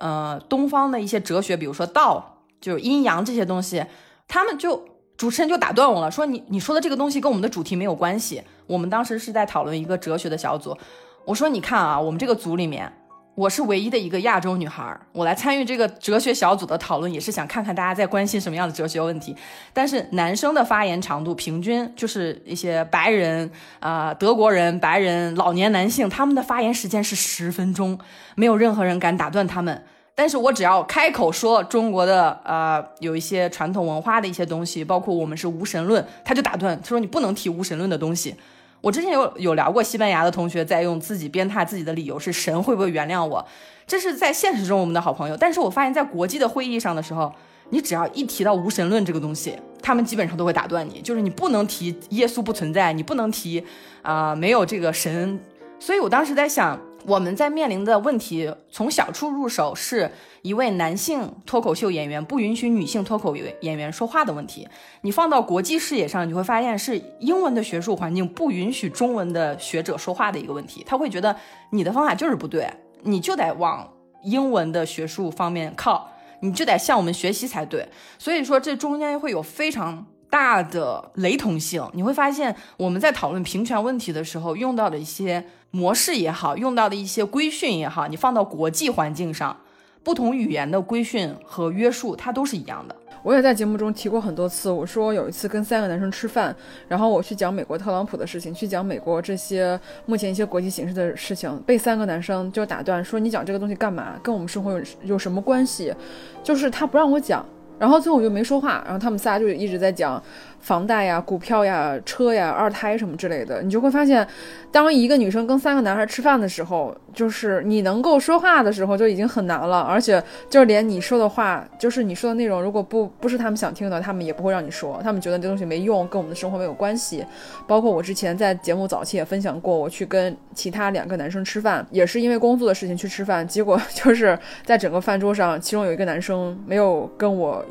呃，东方的一些哲学，比如说道，就是阴阳这些东西，他们就主持人就打断我了，说你你说的这个东西跟我们的主题没有关系。我们当时是在讨论一个哲学的小组，我说你看啊，我们这个组里面我是唯一的一个亚洲女孩，我来参与这个哲学小组的讨论，也是想看看大家在关心什么样的哲学问题。但是男生的发言长度平均就是一些白人啊、德国人、白人、老年男性，他们的发言时间是十分钟，没有任何人敢打断他们。但是我只要开口说中国的呃有一些传统文化的一些东西，包括我们是无神论，他就打断，他说你不能提无神论的东西。我之前有有聊过，西班牙的同学在用自己鞭挞自己的理由是神会不会原谅我？这是在现实中我们的好朋友，但是我发现，在国际的会议上的时候，你只要一提到无神论这个东西，他们基本上都会打断你，就是你不能提耶稣不存在，你不能提啊、没有这个神。所以我当时在想，我们在面临的问题从小处入手，是一位男性脱口秀演员不允许女性脱口演员说话的问题。你放到国际视野上，你会发现是英文的学术环境不允许中文的学者说话的一个问题。他会觉得你的方法就是不对，你就得往英文的学术方面靠，你就得向我们学习才对。所以说，这中间会有非常大的雷同性。你会发现，我们在讨论平权问题的时候，用到的一些模式也好，用到的一些规训也好，你放到国际环境上，不同语言的规训和约束，它都是一样的。我也在节目中提过很多次，我说有一次跟三个男生吃饭，然后我去讲美国特朗普的事情，去讲美国这些目前一些国际形势的事情，被三个男生就打断说：“你讲这个东西干嘛？跟我们生活有有什么关系？”就是他不让我讲，然后最后我就没说话，然后他们仨就一直在讲房贷呀、股票呀、车呀、二胎什么之类的。你就会发现，当一个女生跟三个男孩吃饭的时候，就是你能够说话的时候就已经很难了，而且就连你说的话，就是你说的内容，如果不不是他们想听的，他们也不会让你说，他们觉得这东西没用，跟我们的生活没有关系。包括我之前在节目早期也分享过，我去跟其他两个男生吃饭，也是因为工作的事情去吃饭，结果就是在整个饭桌上，其中有一个男生没有跟我。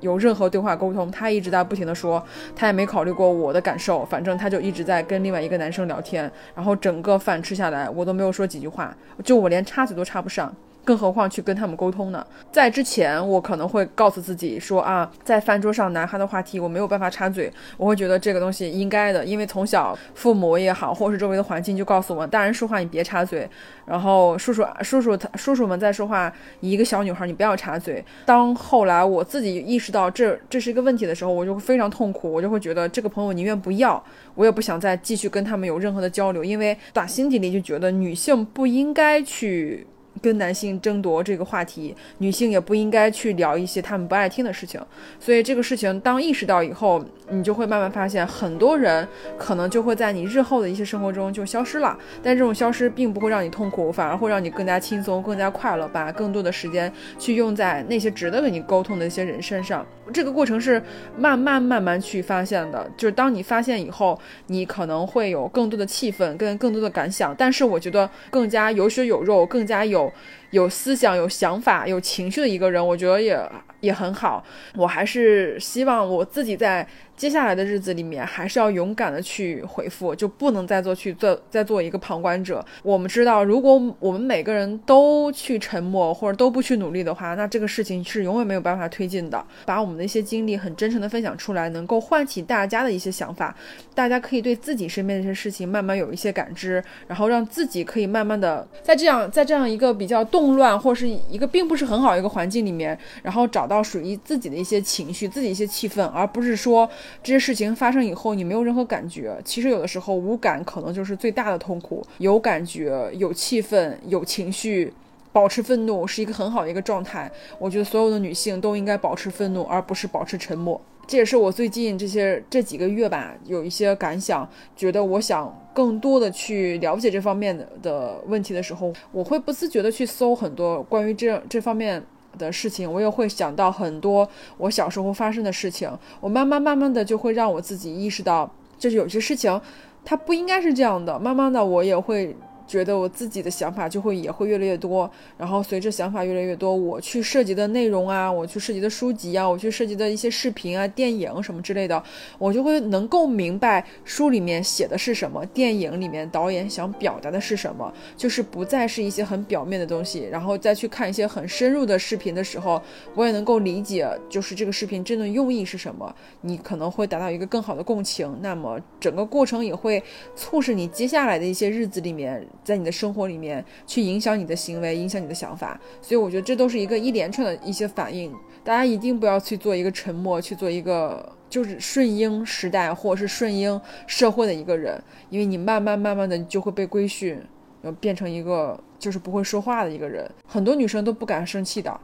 有任何对话沟通，他一直在不停的说，他也没考虑过我的感受，反正他就一直在跟另外一个男生聊天，然后整个饭吃下来，我都没有说几句话，就我连插嘴都插不上。更何况去跟他们沟通呢？在之前，我可能会告诉自己说啊，在饭桌上男孩的话题我没有办法插嘴，我会觉得这个东西应该的，因为从小父母也好，或是周围的环境就告诉我，大人说话你别插嘴，然后叔叔叔叔叔叔们在说话，一个小女孩你不要插嘴。当后来我自己意识到这这是一个问题的时候，我就会非常痛苦，我就会觉得这个朋友宁愿不要，我也不想再继续跟他们有任何的交流，因为打心底里就觉得女性不应该去。跟男性争夺这个话题，女性也不应该去聊一些他们不爱听的事情。所以这个事情当意识到以后，你就会慢慢发现，很多人可能就会在你日后的一些生活中就消失了。但这种消失并不会让你痛苦，反而会让你更加轻松、更加快乐，把更多的时间去用在那些值得跟你沟通的一些人身上。这个过程是慢慢慢慢去发现的，就是当你发现以后，你可能会有更多的气氛跟更多的感想。但是我觉得更加有血有肉、更加有有思想、有想法、有情绪的一个人，我觉得也也很好。我还是希望我自己在接下来的日子里面，还是要勇敢的去回复，就不能再做去做再做一个旁观者。我们知道，如果我们每个人都去沉默或者都不去努力的话，那这个事情是永远没有办法推进的。把我们的一些经历很真诚的分享出来，能够唤起大家的一些想法，大家可以对自己身边的一些事情慢慢有一些感知，然后让自己可以慢慢的在这样在这样一个比较动乱或是一个并不是很好一个环境里面，然后找到属于自己的一些情绪、自己一些气氛，而不是说这些事情发生以后你没有任何感觉。其实有的时候无感可能就是最大的痛苦，有感觉、有气氛、有情绪。保持愤怒是一个很好的一个状态，我觉得所有的女性都应该保持愤怒，而不是保持沉默。这也是我最近这些这几个月吧，有一些感想，觉得我想更多的去了解这方面的的问题的时候，我会不自觉的去搜很多关于这这方面的事情，我也会想到很多我小时候发生的事情，我慢慢慢慢的就会让我自己意识到，就是有些事情它不应该是这样的，慢慢的我也会。觉得我自己的想法就会也会越来越多，然后随着想法越来越多，我去涉及的内容啊，我去涉及的书籍啊，我去涉及的一些视频啊、电影什么之类的，我就会能够明白书里面写的是什么，电影里面导演想表达的是什么，就是不再是一些很表面的东西，然后再去看一些很深入的视频的时候，我也能够理解，就是这个视频真的用意是什么，你可能会达到一个更好的共情，那么整个过程也会促使你接下来的一些日子里面。在你的生活里面去影响你的行为，影响你的想法。所以我觉得这都是一个一连串的一些反应。大家一定不要去做一个沉默，去做一个就是顺应时代或者是顺应社会的一个人，因为你慢慢慢慢的就会被规训，要变成一个就是不会说话的一个人。很多女生都不敢生气的。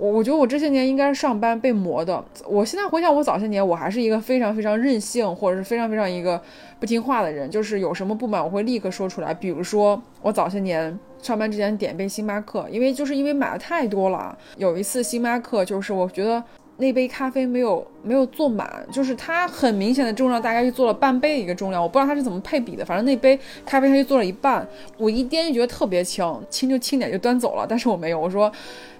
我我觉得我这些年应该是上班被磨的。我现在回想我早些年，我还是一个非常非常任性，或者是非常非常一个不听话的人。就是有什么不满，我会立刻说出来。比如说，我早些年上班之前点一杯星巴克，因为就是因为买的太多了。有一次星巴克，就是我觉得那杯咖啡没有没有做满，就是它很明显的重量大概就做了半杯的一个重量，我不知道它是怎么配比的，反正那杯咖啡它就做了一半。我一掂就觉得特别轻，轻就轻点就端走了，但是我没有，我说。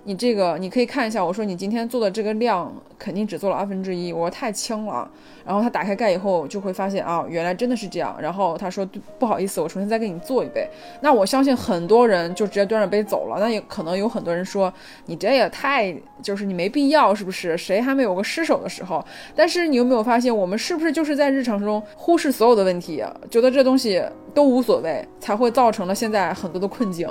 你这个你可以看一下，我说你今天做的这个量肯定只做了二分之一，我说太轻了。然后他打开盖以后就会发现啊，原来真的是这样。然后他说不好意思，我重新再给你做一杯。那我相信很多人就直接端着杯走了。那也可能有很多人说你这也太就是你没必要是不是？谁还没有个失手的时候？但是你有没有发现，我们是不是就是在日常中忽视所有的问题，觉得这东西都无所谓，才会造成了现在很多的困境，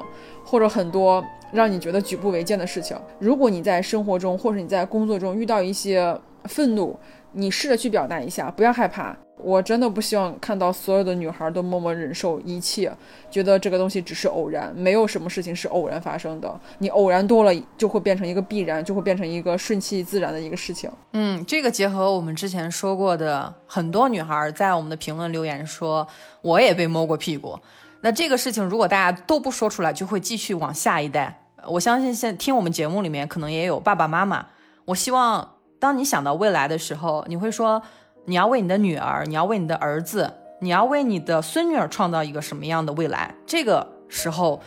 或者很多。让你觉得举步维艰的事情，如果你在生活中或者你在工作中遇到一些愤怒，你试着去表达一下，不要害怕。我真的不希望看到所有的女孩都默默忍受一切，觉得这个东西只是偶然，没有什么事情是偶然发生的。你偶然多了，就会变成一个必然，就会变成一个顺其自然的一个事情。嗯，这个结合我们之前说过的，很多女孩在我们的评论留言说，我也被摸过屁股。那这个事情如果大家都不说出来，就会继续往下一代。我相信现听我们节目里面可能也有爸爸妈妈。我希望当你想到未来的时候，你会说你要为你的女儿，你要为你的儿子，你要为你的孙女儿创造一个什么样的未来？这个时候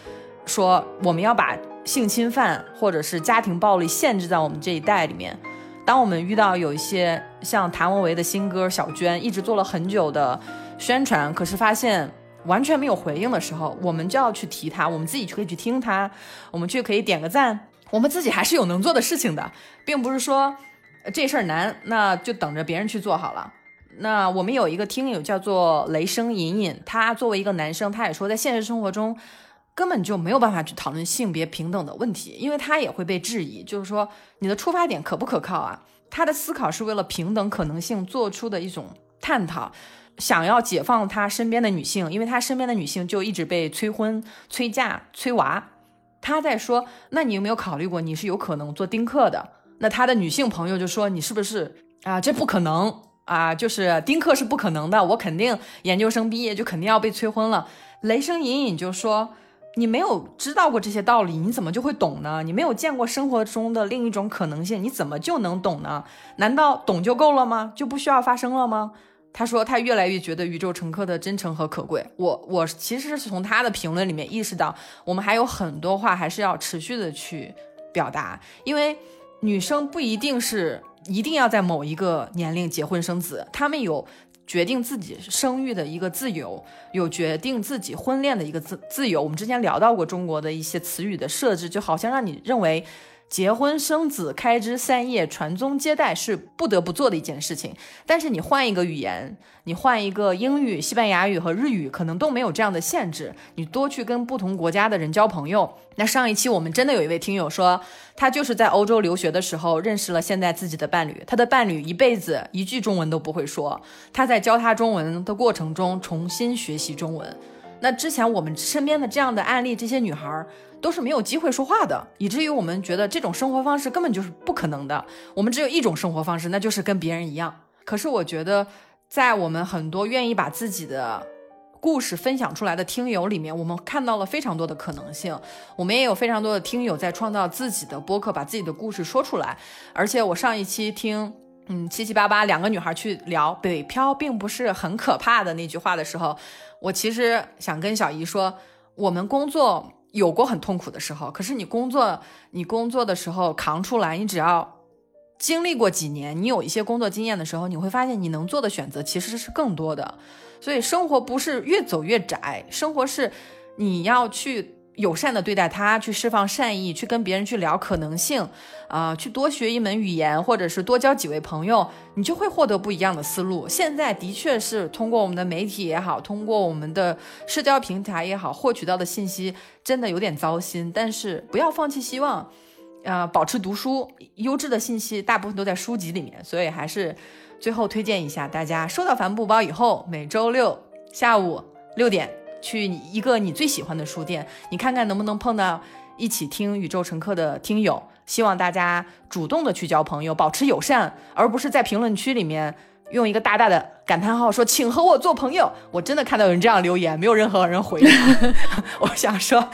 说我们要把性侵犯或者是家庭暴力限制在我们这一代里面。当我们遇到有一些像谭维维的新歌《小娟》，一直做了很久的宣传，可是发现。完全没有回应的时候，我们就要去提他，我们自己就可以去听他，我们去可以点个赞，我们自己还是有能做的事情的，并不是说这事儿难，那就等着别人去做好了。那我们有一个听友叫做雷声隐隐，他作为一个男生，他也说在现实生活中根本就没有办法去讨论性别平等的问题，因为他也会被质疑，就是说你的出发点可不可靠啊？他的思考是为了平等可能性做出的一种探讨。想要解放他身边的女性，因为他身边的女性就一直被催婚、催嫁、催娃。他在说：“那你有没有考虑过，你是有可能做丁克的？”那他的女性朋友就说：“你是不是啊？这不可能啊！就是丁克是不可能的，我肯定研究生毕业就肯定要被催婚了。”雷声隐隐就说：“你没有知道过这些道理，你怎么就会懂呢？你没有见过生活中的另一种可能性，你怎么就能懂呢？难道懂就够了吗？就不需要发生了吗？”他说他越来越觉得宇宙乘客的真诚和可贵。我我其实是从他的评论里面意识到，我们还有很多话还是要持续的去表达，因为女生不一定是一定要在某一个年龄结婚生子，她们有决定自己生育的一个自由，有决定自己婚恋的一个自自由。我们之前聊到过中国的一些词语的设置，就好像让你认为。结婚生子、开枝散叶、传宗接代是不得不做的一件事情。但是你换一个语言，你换一个英语、西班牙语和日语，可能都没有这样的限制。你多去跟不同国家的人交朋友。那上一期我们真的有一位听友说，他就是在欧洲留学的时候认识了现在自己的伴侣。他的伴侣一辈子一句中文都不会说，他在教他中文的过程中重新学习中文。那之前我们身边的这样的案例，这些女孩儿。都是没有机会说话的，以至于我们觉得这种生活方式根本就是不可能的。我们只有一种生活方式，那就是跟别人一样。可是我觉得，在我们很多愿意把自己的故事分享出来的听友里面，我们看到了非常多的可能性。我们也有非常多的听友在创造自己的播客，把自己的故事说出来。而且我上一期听，嗯，七七八八两个女孩去聊北漂并不是很可怕的那句话的时候，我其实想跟小姨说，我们工作。有过很痛苦的时候，可是你工作，你工作的时候扛出来，你只要经历过几年，你有一些工作经验的时候，你会发现你能做的选择其实是更多的。所以生活不是越走越窄，生活是你要去友善的对待他，去释放善意，去跟别人去聊可能性，啊，去多学一门语言，或者是多交几位朋友，你就会获得不一样的思路。现在的确是通过我们的媒体也好，通过我们的社交平台也好，获取到的信息真的有点糟心。但是不要放弃希望，啊，保持读书，优质的信息大部分都在书籍里面，所以还是最后推荐一下大家，收到帆布包以后，每周六下午六点。去一个你最喜欢的书店，你看看能不能碰到一起听宇宙乘客的听友。希望大家主动的去交朋友，保持友善，而不是在评论区里面用一个大大的感叹号说“请和我做朋友”。我真的看到有人这样留言，没有任何人回。我想说，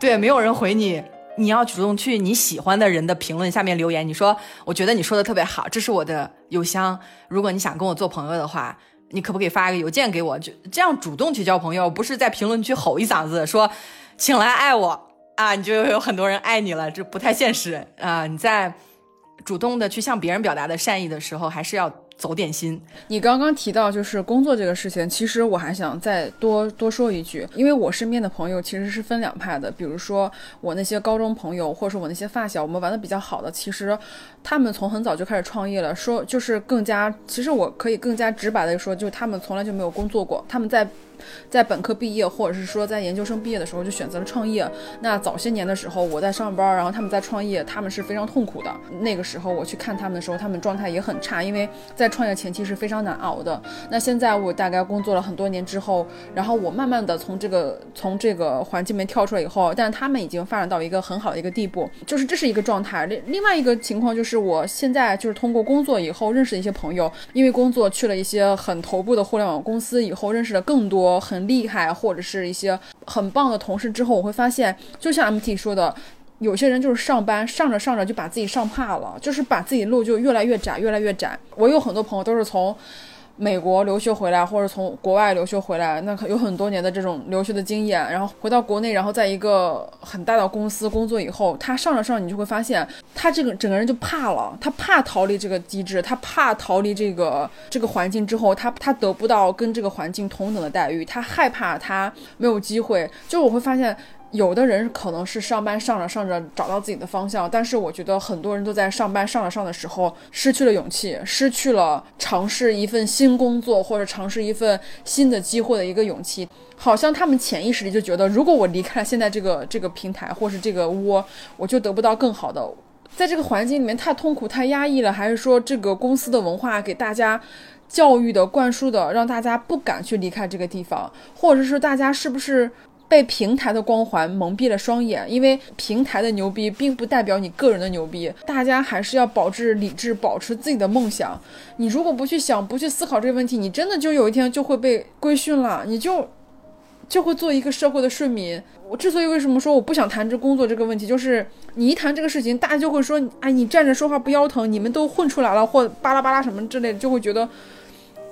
对，没有人回你，你要主动去你喜欢的人的评论下面留言。你说，我觉得你说的特别好，这是我的邮箱。如果你想跟我做朋友的话。你可不可以发个邮件给我？就这样主动去交朋友，不是在评论区吼一嗓子说“请来爱我”啊，你就有很多人爱你了，这不太现实啊！你在主动的去向别人表达的善意的时候，还是要。走点心。你刚刚提到就是工作这个事情，其实我还想再多多说一句，因为我身边的朋友其实是分两派的。比如说我那些高中朋友，或者说我那些发小，我们玩的比较好的，其实他们从很早就开始创业了。说就是更加，其实我可以更加直白的说，就是他们从来就没有工作过，他们在。在本科毕业，或者是说在研究生毕业的时候就选择了创业。那早些年的时候，我在上班，然后他们在创业，他们是非常痛苦的。那个时候我去看他们的时候，他们状态也很差，因为在创业前期是非常难熬的。那现在我大概工作了很多年之后，然后我慢慢的从这个从这个环境里面跳出来以后，但他们已经发展到一个很好的一个地步，就是这是一个状态。另另外一个情况就是我现在就是通过工作以后认识的一些朋友，因为工作去了一些很头部的互联网公司以后，认识了更多。我很厉害，或者是一些很棒的同事之后，我会发现，就像 MT 说的，有些人就是上班上着上着就把自己上怕了，就是把自己路就越来越窄，越来越窄。我有很多朋友都是从。美国留学回来，或者从国外留学回来，那可有很多年的这种留学的经验，然后回到国内，然后在一个很大的公司工作以后，他上着上，你就会发现他这个整个人就怕了，他怕逃离这个机制，他怕逃离这个这个环境之后，他他得不到跟这个环境同等的待遇，他害怕他没有机会，就我会发现。有的人可能是上班上着上着找到自己的方向，但是我觉得很多人都在上班上着上的时候失去了勇气，失去了尝试一份新工作或者尝试一份新的机会的一个勇气。好像他们潜意识里就觉得，如果我离开了现在这个这个平台或是这个窝，我就得不到更好的。在这个环境里面太痛苦太压抑了，还是说这个公司的文化给大家教育的灌输的，让大家不敢去离开这个地方，或者是大家是不是？被平台的光环蒙蔽了双眼，因为平台的牛逼并不代表你个人的牛逼。大家还是要保持理智，保持自己的梦想。你如果不去想，不去思考这个问题，你真的就有一天就会被规训了，你就就会做一个社会的顺民。我之所以为什么说我不想谈这工作这个问题，就是你一谈这个事情，大家就会说，哎，你站着说话不腰疼，你们都混出来了，或巴拉巴拉什么之类的，就会觉得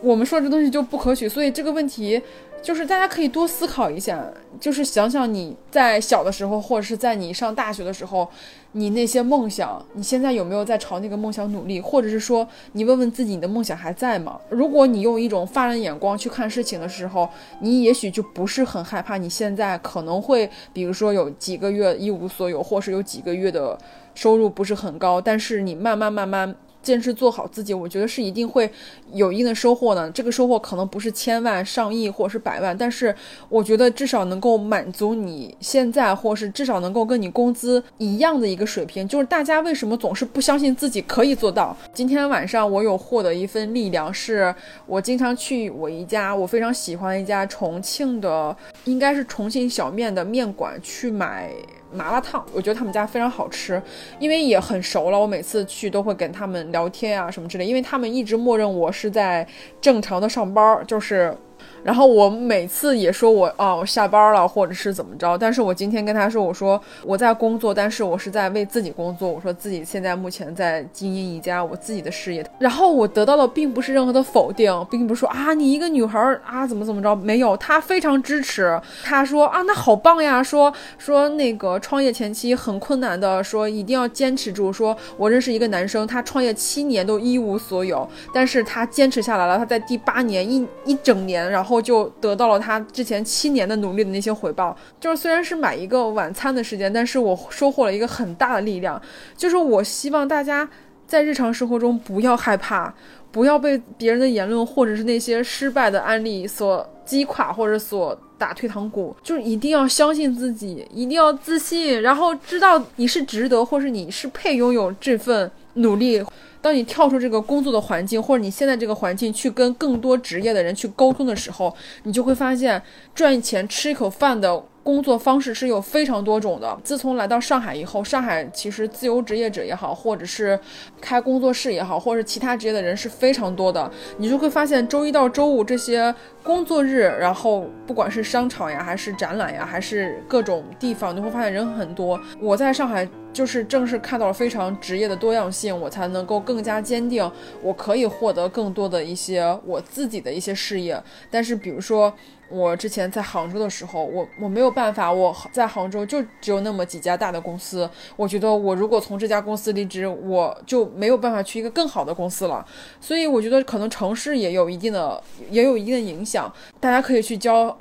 我们说这东西就不可取。所以这个问题。就是大家可以多思考一下，就是想想你在小的时候，或者是在你上大学的时候，你那些梦想，你现在有没有在朝那个梦想努力？或者是说，你问问自己，你的梦想还在吗？如果你用一种发人眼光去看事情的时候，你也许就不是很害怕你现在可能会，比如说有几个月一无所有，或是有几个月的收入不是很高，但是你慢慢慢慢。坚持做好自己，我觉得是一定会有一定的收获的。这个收获可能不是千万、上亿或者是百万，但是我觉得至少能够满足你现在，或是至少能够跟你工资一样的一个水平。就是大家为什么总是不相信自己可以做到？今天晚上我有获得一份力量，是我经常去我一家我非常喜欢一家重庆的，应该是重庆小面的面馆去买。麻辣烫，我觉得他们家非常好吃，因为也很熟了。我每次去都会跟他们聊天啊什么之类，因为他们一直默认我是在正常的上班，就是。然后我每次也说我哦，我下班了，或者是怎么着。但是我今天跟他说，我说我在工作，但是我是在为自己工作。我说自己现在目前在经营一家我自己的事业。然后我得到的并不是任何的否定，并不是说啊你一个女孩啊怎么怎么着，没有，他非常支持。他说啊那好棒呀，说说那个创业前期很困难的，说一定要坚持住。说我认识一个男生，他创业七年都一无所有，但是他坚持下来了。他在第八年一一整。年，然后就得到了他之前七年的努力的那些回报。就是虽然是买一个晚餐的时间，但是我收获了一个很大的力量。就是我希望大家在日常生活中不要害怕，不要被别人的言论或者是那些失败的案例所击垮或者所打退堂鼓。就是一定要相信自己，一定要自信，然后知道你是值得，或是你是配拥有这份努力。当你跳出这个工作的环境，或者你现在这个环境去跟更多职业的人去沟通的时候，你就会发现赚钱吃一口饭的。工作方式是有非常多种的。自从来到上海以后，上海其实自由职业者也好，或者是开工作室也好，或者是其他职业的人是非常多的。你就会发现周一到周五这些工作日，然后不管是商场呀，还是展览呀，还是各种地方，你会发现人很多。我在上海就是正是看到了非常职业的多样性，我才能够更加坚定，我可以获得更多的一些我自己的一些事业。但是比如说。我之前在杭州的时候，我我没有办法，我在杭州就只有那么几家大的公司。我觉得我如果从这家公司离职，我就没有办法去一个更好的公司了。所以我觉得可能城市也有一定的，也有一定的影响。大家可以去教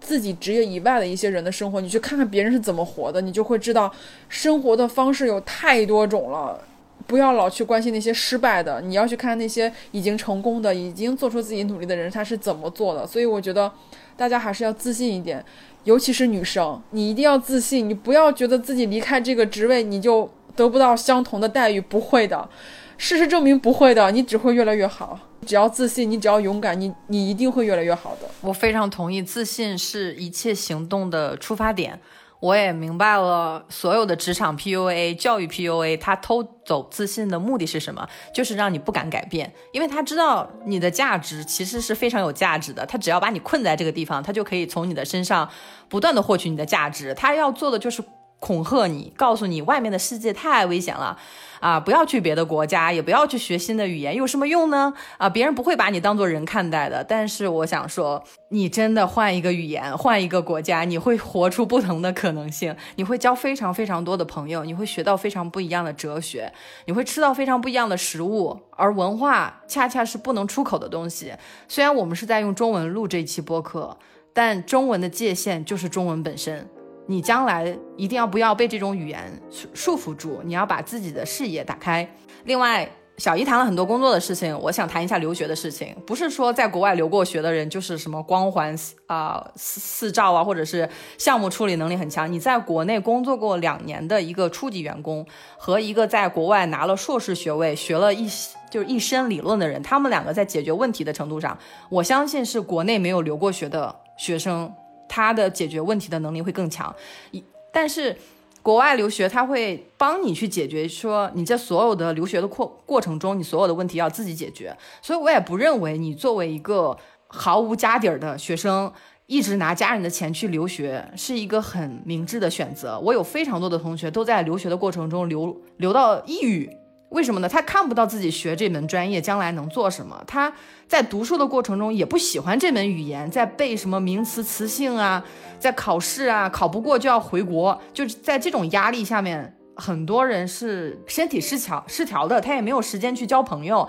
自己职业以外的一些人的生活，你去看看别人是怎么活的，你就会知道生活的方式有太多种了。不要老去关心那些失败的，你要去看那些已经成功的、已经做出自己努力的人他是怎么做的。所以我觉得。大家还是要自信一点，尤其是女生，你一定要自信，你不要觉得自己离开这个职位你就得不到相同的待遇，不会的，事实证明不会的，你只会越来越好。只要自信，你只要勇敢，你你一定会越来越好的。我非常同意，自信是一切行动的出发点。我也明白了，所有的职场 PUA、教育 PUA，他偷走自信的目的是什么？就是让你不敢改变，因为他知道你的价值其实是非常有价值的。他只要把你困在这个地方，他就可以从你的身上不断的获取你的价值。他要做的就是恐吓你，告诉你外面的世界太危险了。啊，不要去别的国家，也不要去学新的语言，有什么用呢？啊，别人不会把你当做人看待的。但是我想说，你真的换一个语言，换一个国家，你会活出不同的可能性，你会交非常非常多的朋友，你会学到非常不一样的哲学，你会吃到非常不一样的食物。而文化恰恰是不能出口的东西。虽然我们是在用中文录这一期播客，但中文的界限就是中文本身。你将来一定要不要被这种语言束束缚住，你要把自己的视野打开。另外，小姨谈了很多工作的事情，我想谈一下留学的事情。不是说在国外留过学的人就是什么光环啊四四照啊，或者是项目处理能力很强。你在国内工作过两年的一个初级员工，和一个在国外拿了硕士学位、学了一就是一身理论的人，他们两个在解决问题的程度上，我相信是国内没有留过学的学生。他的解决问题的能力会更强，一但是国外留学他会帮你去解决，说你这所有的留学的过过程中，你所有的问题要自己解决，所以我也不认为你作为一个毫无家底儿的学生，一直拿家人的钱去留学是一个很明智的选择。我有非常多的同学都在留学的过程中留留到抑郁。为什么呢？他看不到自己学这门专业将来能做什么。他在读书的过程中也不喜欢这门语言，在背什么名词词性啊，在考试啊，考不过就要回国。就是在这种压力下面，很多人是身体失调失调的，他也没有时间去交朋友。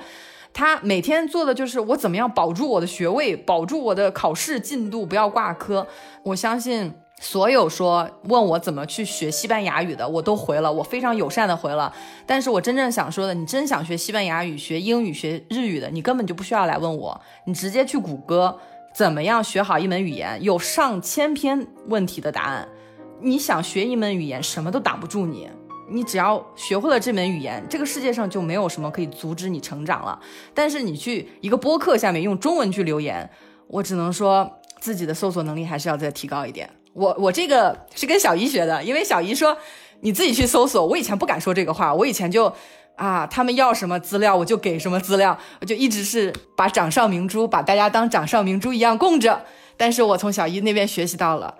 他每天做的就是我怎么样保住我的学位，保住我的考试进度，不要挂科。我相信。所有说问我怎么去学西班牙语的，我都回了，我非常友善的回了。但是我真正想说的，你真想学西班牙语、学英语、学日语的，你根本就不需要来问我，你直接去谷歌，怎么样学好一门语言，有上千篇问题的答案。你想学一门语言，什么都挡不住你，你只要学会了这门语言，这个世界上就没有什么可以阻止你成长了。但是你去一个播客下面用中文去留言，我只能说自己的搜索能力还是要再提高一点。我我这个是跟小姨学的，因为小姨说你自己去搜索。我以前不敢说这个话，我以前就啊，他们要什么资料我就给什么资料，我就一直是把掌上明珠，把大家当掌上明珠一样供着。但是我从小姨那边学习到了，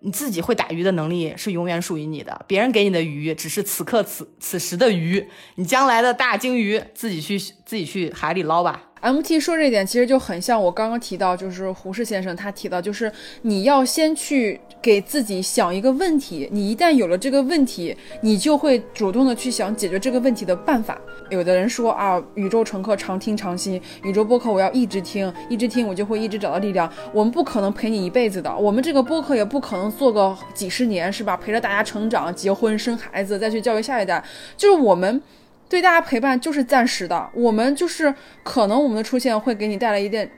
你自己会打鱼的能力是永远属于你的，别人给你的鱼只是此刻此此时的鱼，你将来的大鲸鱼自己去自己去海里捞吧。MT 说这一点其实就很像我刚刚提到，就是胡适先生他提到，就是你要先去给自己想一个问题，你一旦有了这个问题，你就会主动的去想解决这个问题的办法。有的人说啊，宇宙乘客常听常新，宇宙播客我要一直听，一直听我就会一直找到力量。我们不可能陪你一辈子的，我们这个播客也不可能做个几十年，是吧？陪着大家成长、结婚、生孩子，再去教育下一代，就是我们。对大家陪伴就是暂时的，我们就是可能我们的出现会给你带来一点，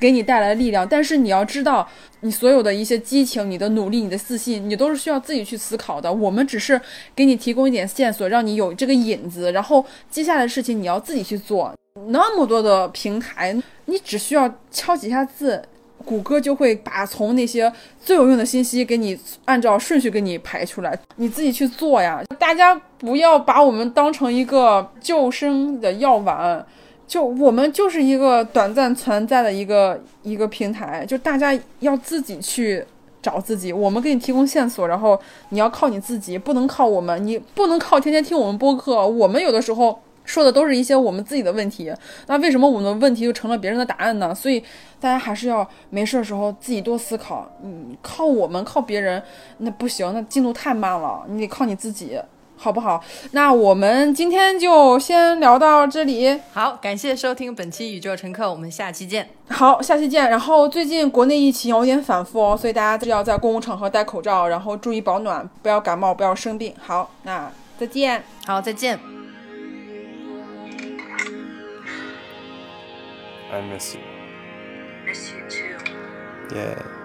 给你带来力量，但是你要知道，你所有的一些激情、你的努力、你的自信，你都是需要自己去思考的。我们只是给你提供一点线索，让你有这个引子，然后接下来的事情你要自己去做。那么多的平台，你只需要敲几下字。谷歌就会把从那些最有用的信息给你按照顺序给你排出来，你自己去做呀。大家不要把我们当成一个救生的药丸，就我们就是一个短暂存在的一个一个平台，就大家要自己去找自己。我们给你提供线索，然后你要靠你自己，不能靠我们，你不能靠天天听我们播客。我们有的时候。说的都是一些我们自己的问题，那为什么我们的问题就成了别人的答案呢？所以大家还是要没事的时候自己多思考。嗯，靠我们靠别人那不行，那进度太慢了，你得靠你自己，好不好？那我们今天就先聊到这里。好，感谢收听本期宇宙乘客，我们下期见。好，下期见。然后最近国内疫情有点反复哦，所以大家要在公共场合戴口罩，然后注意保暖，不要感冒，不要生病。好，那再见。好，再见。I miss you. Miss you too. Yeah.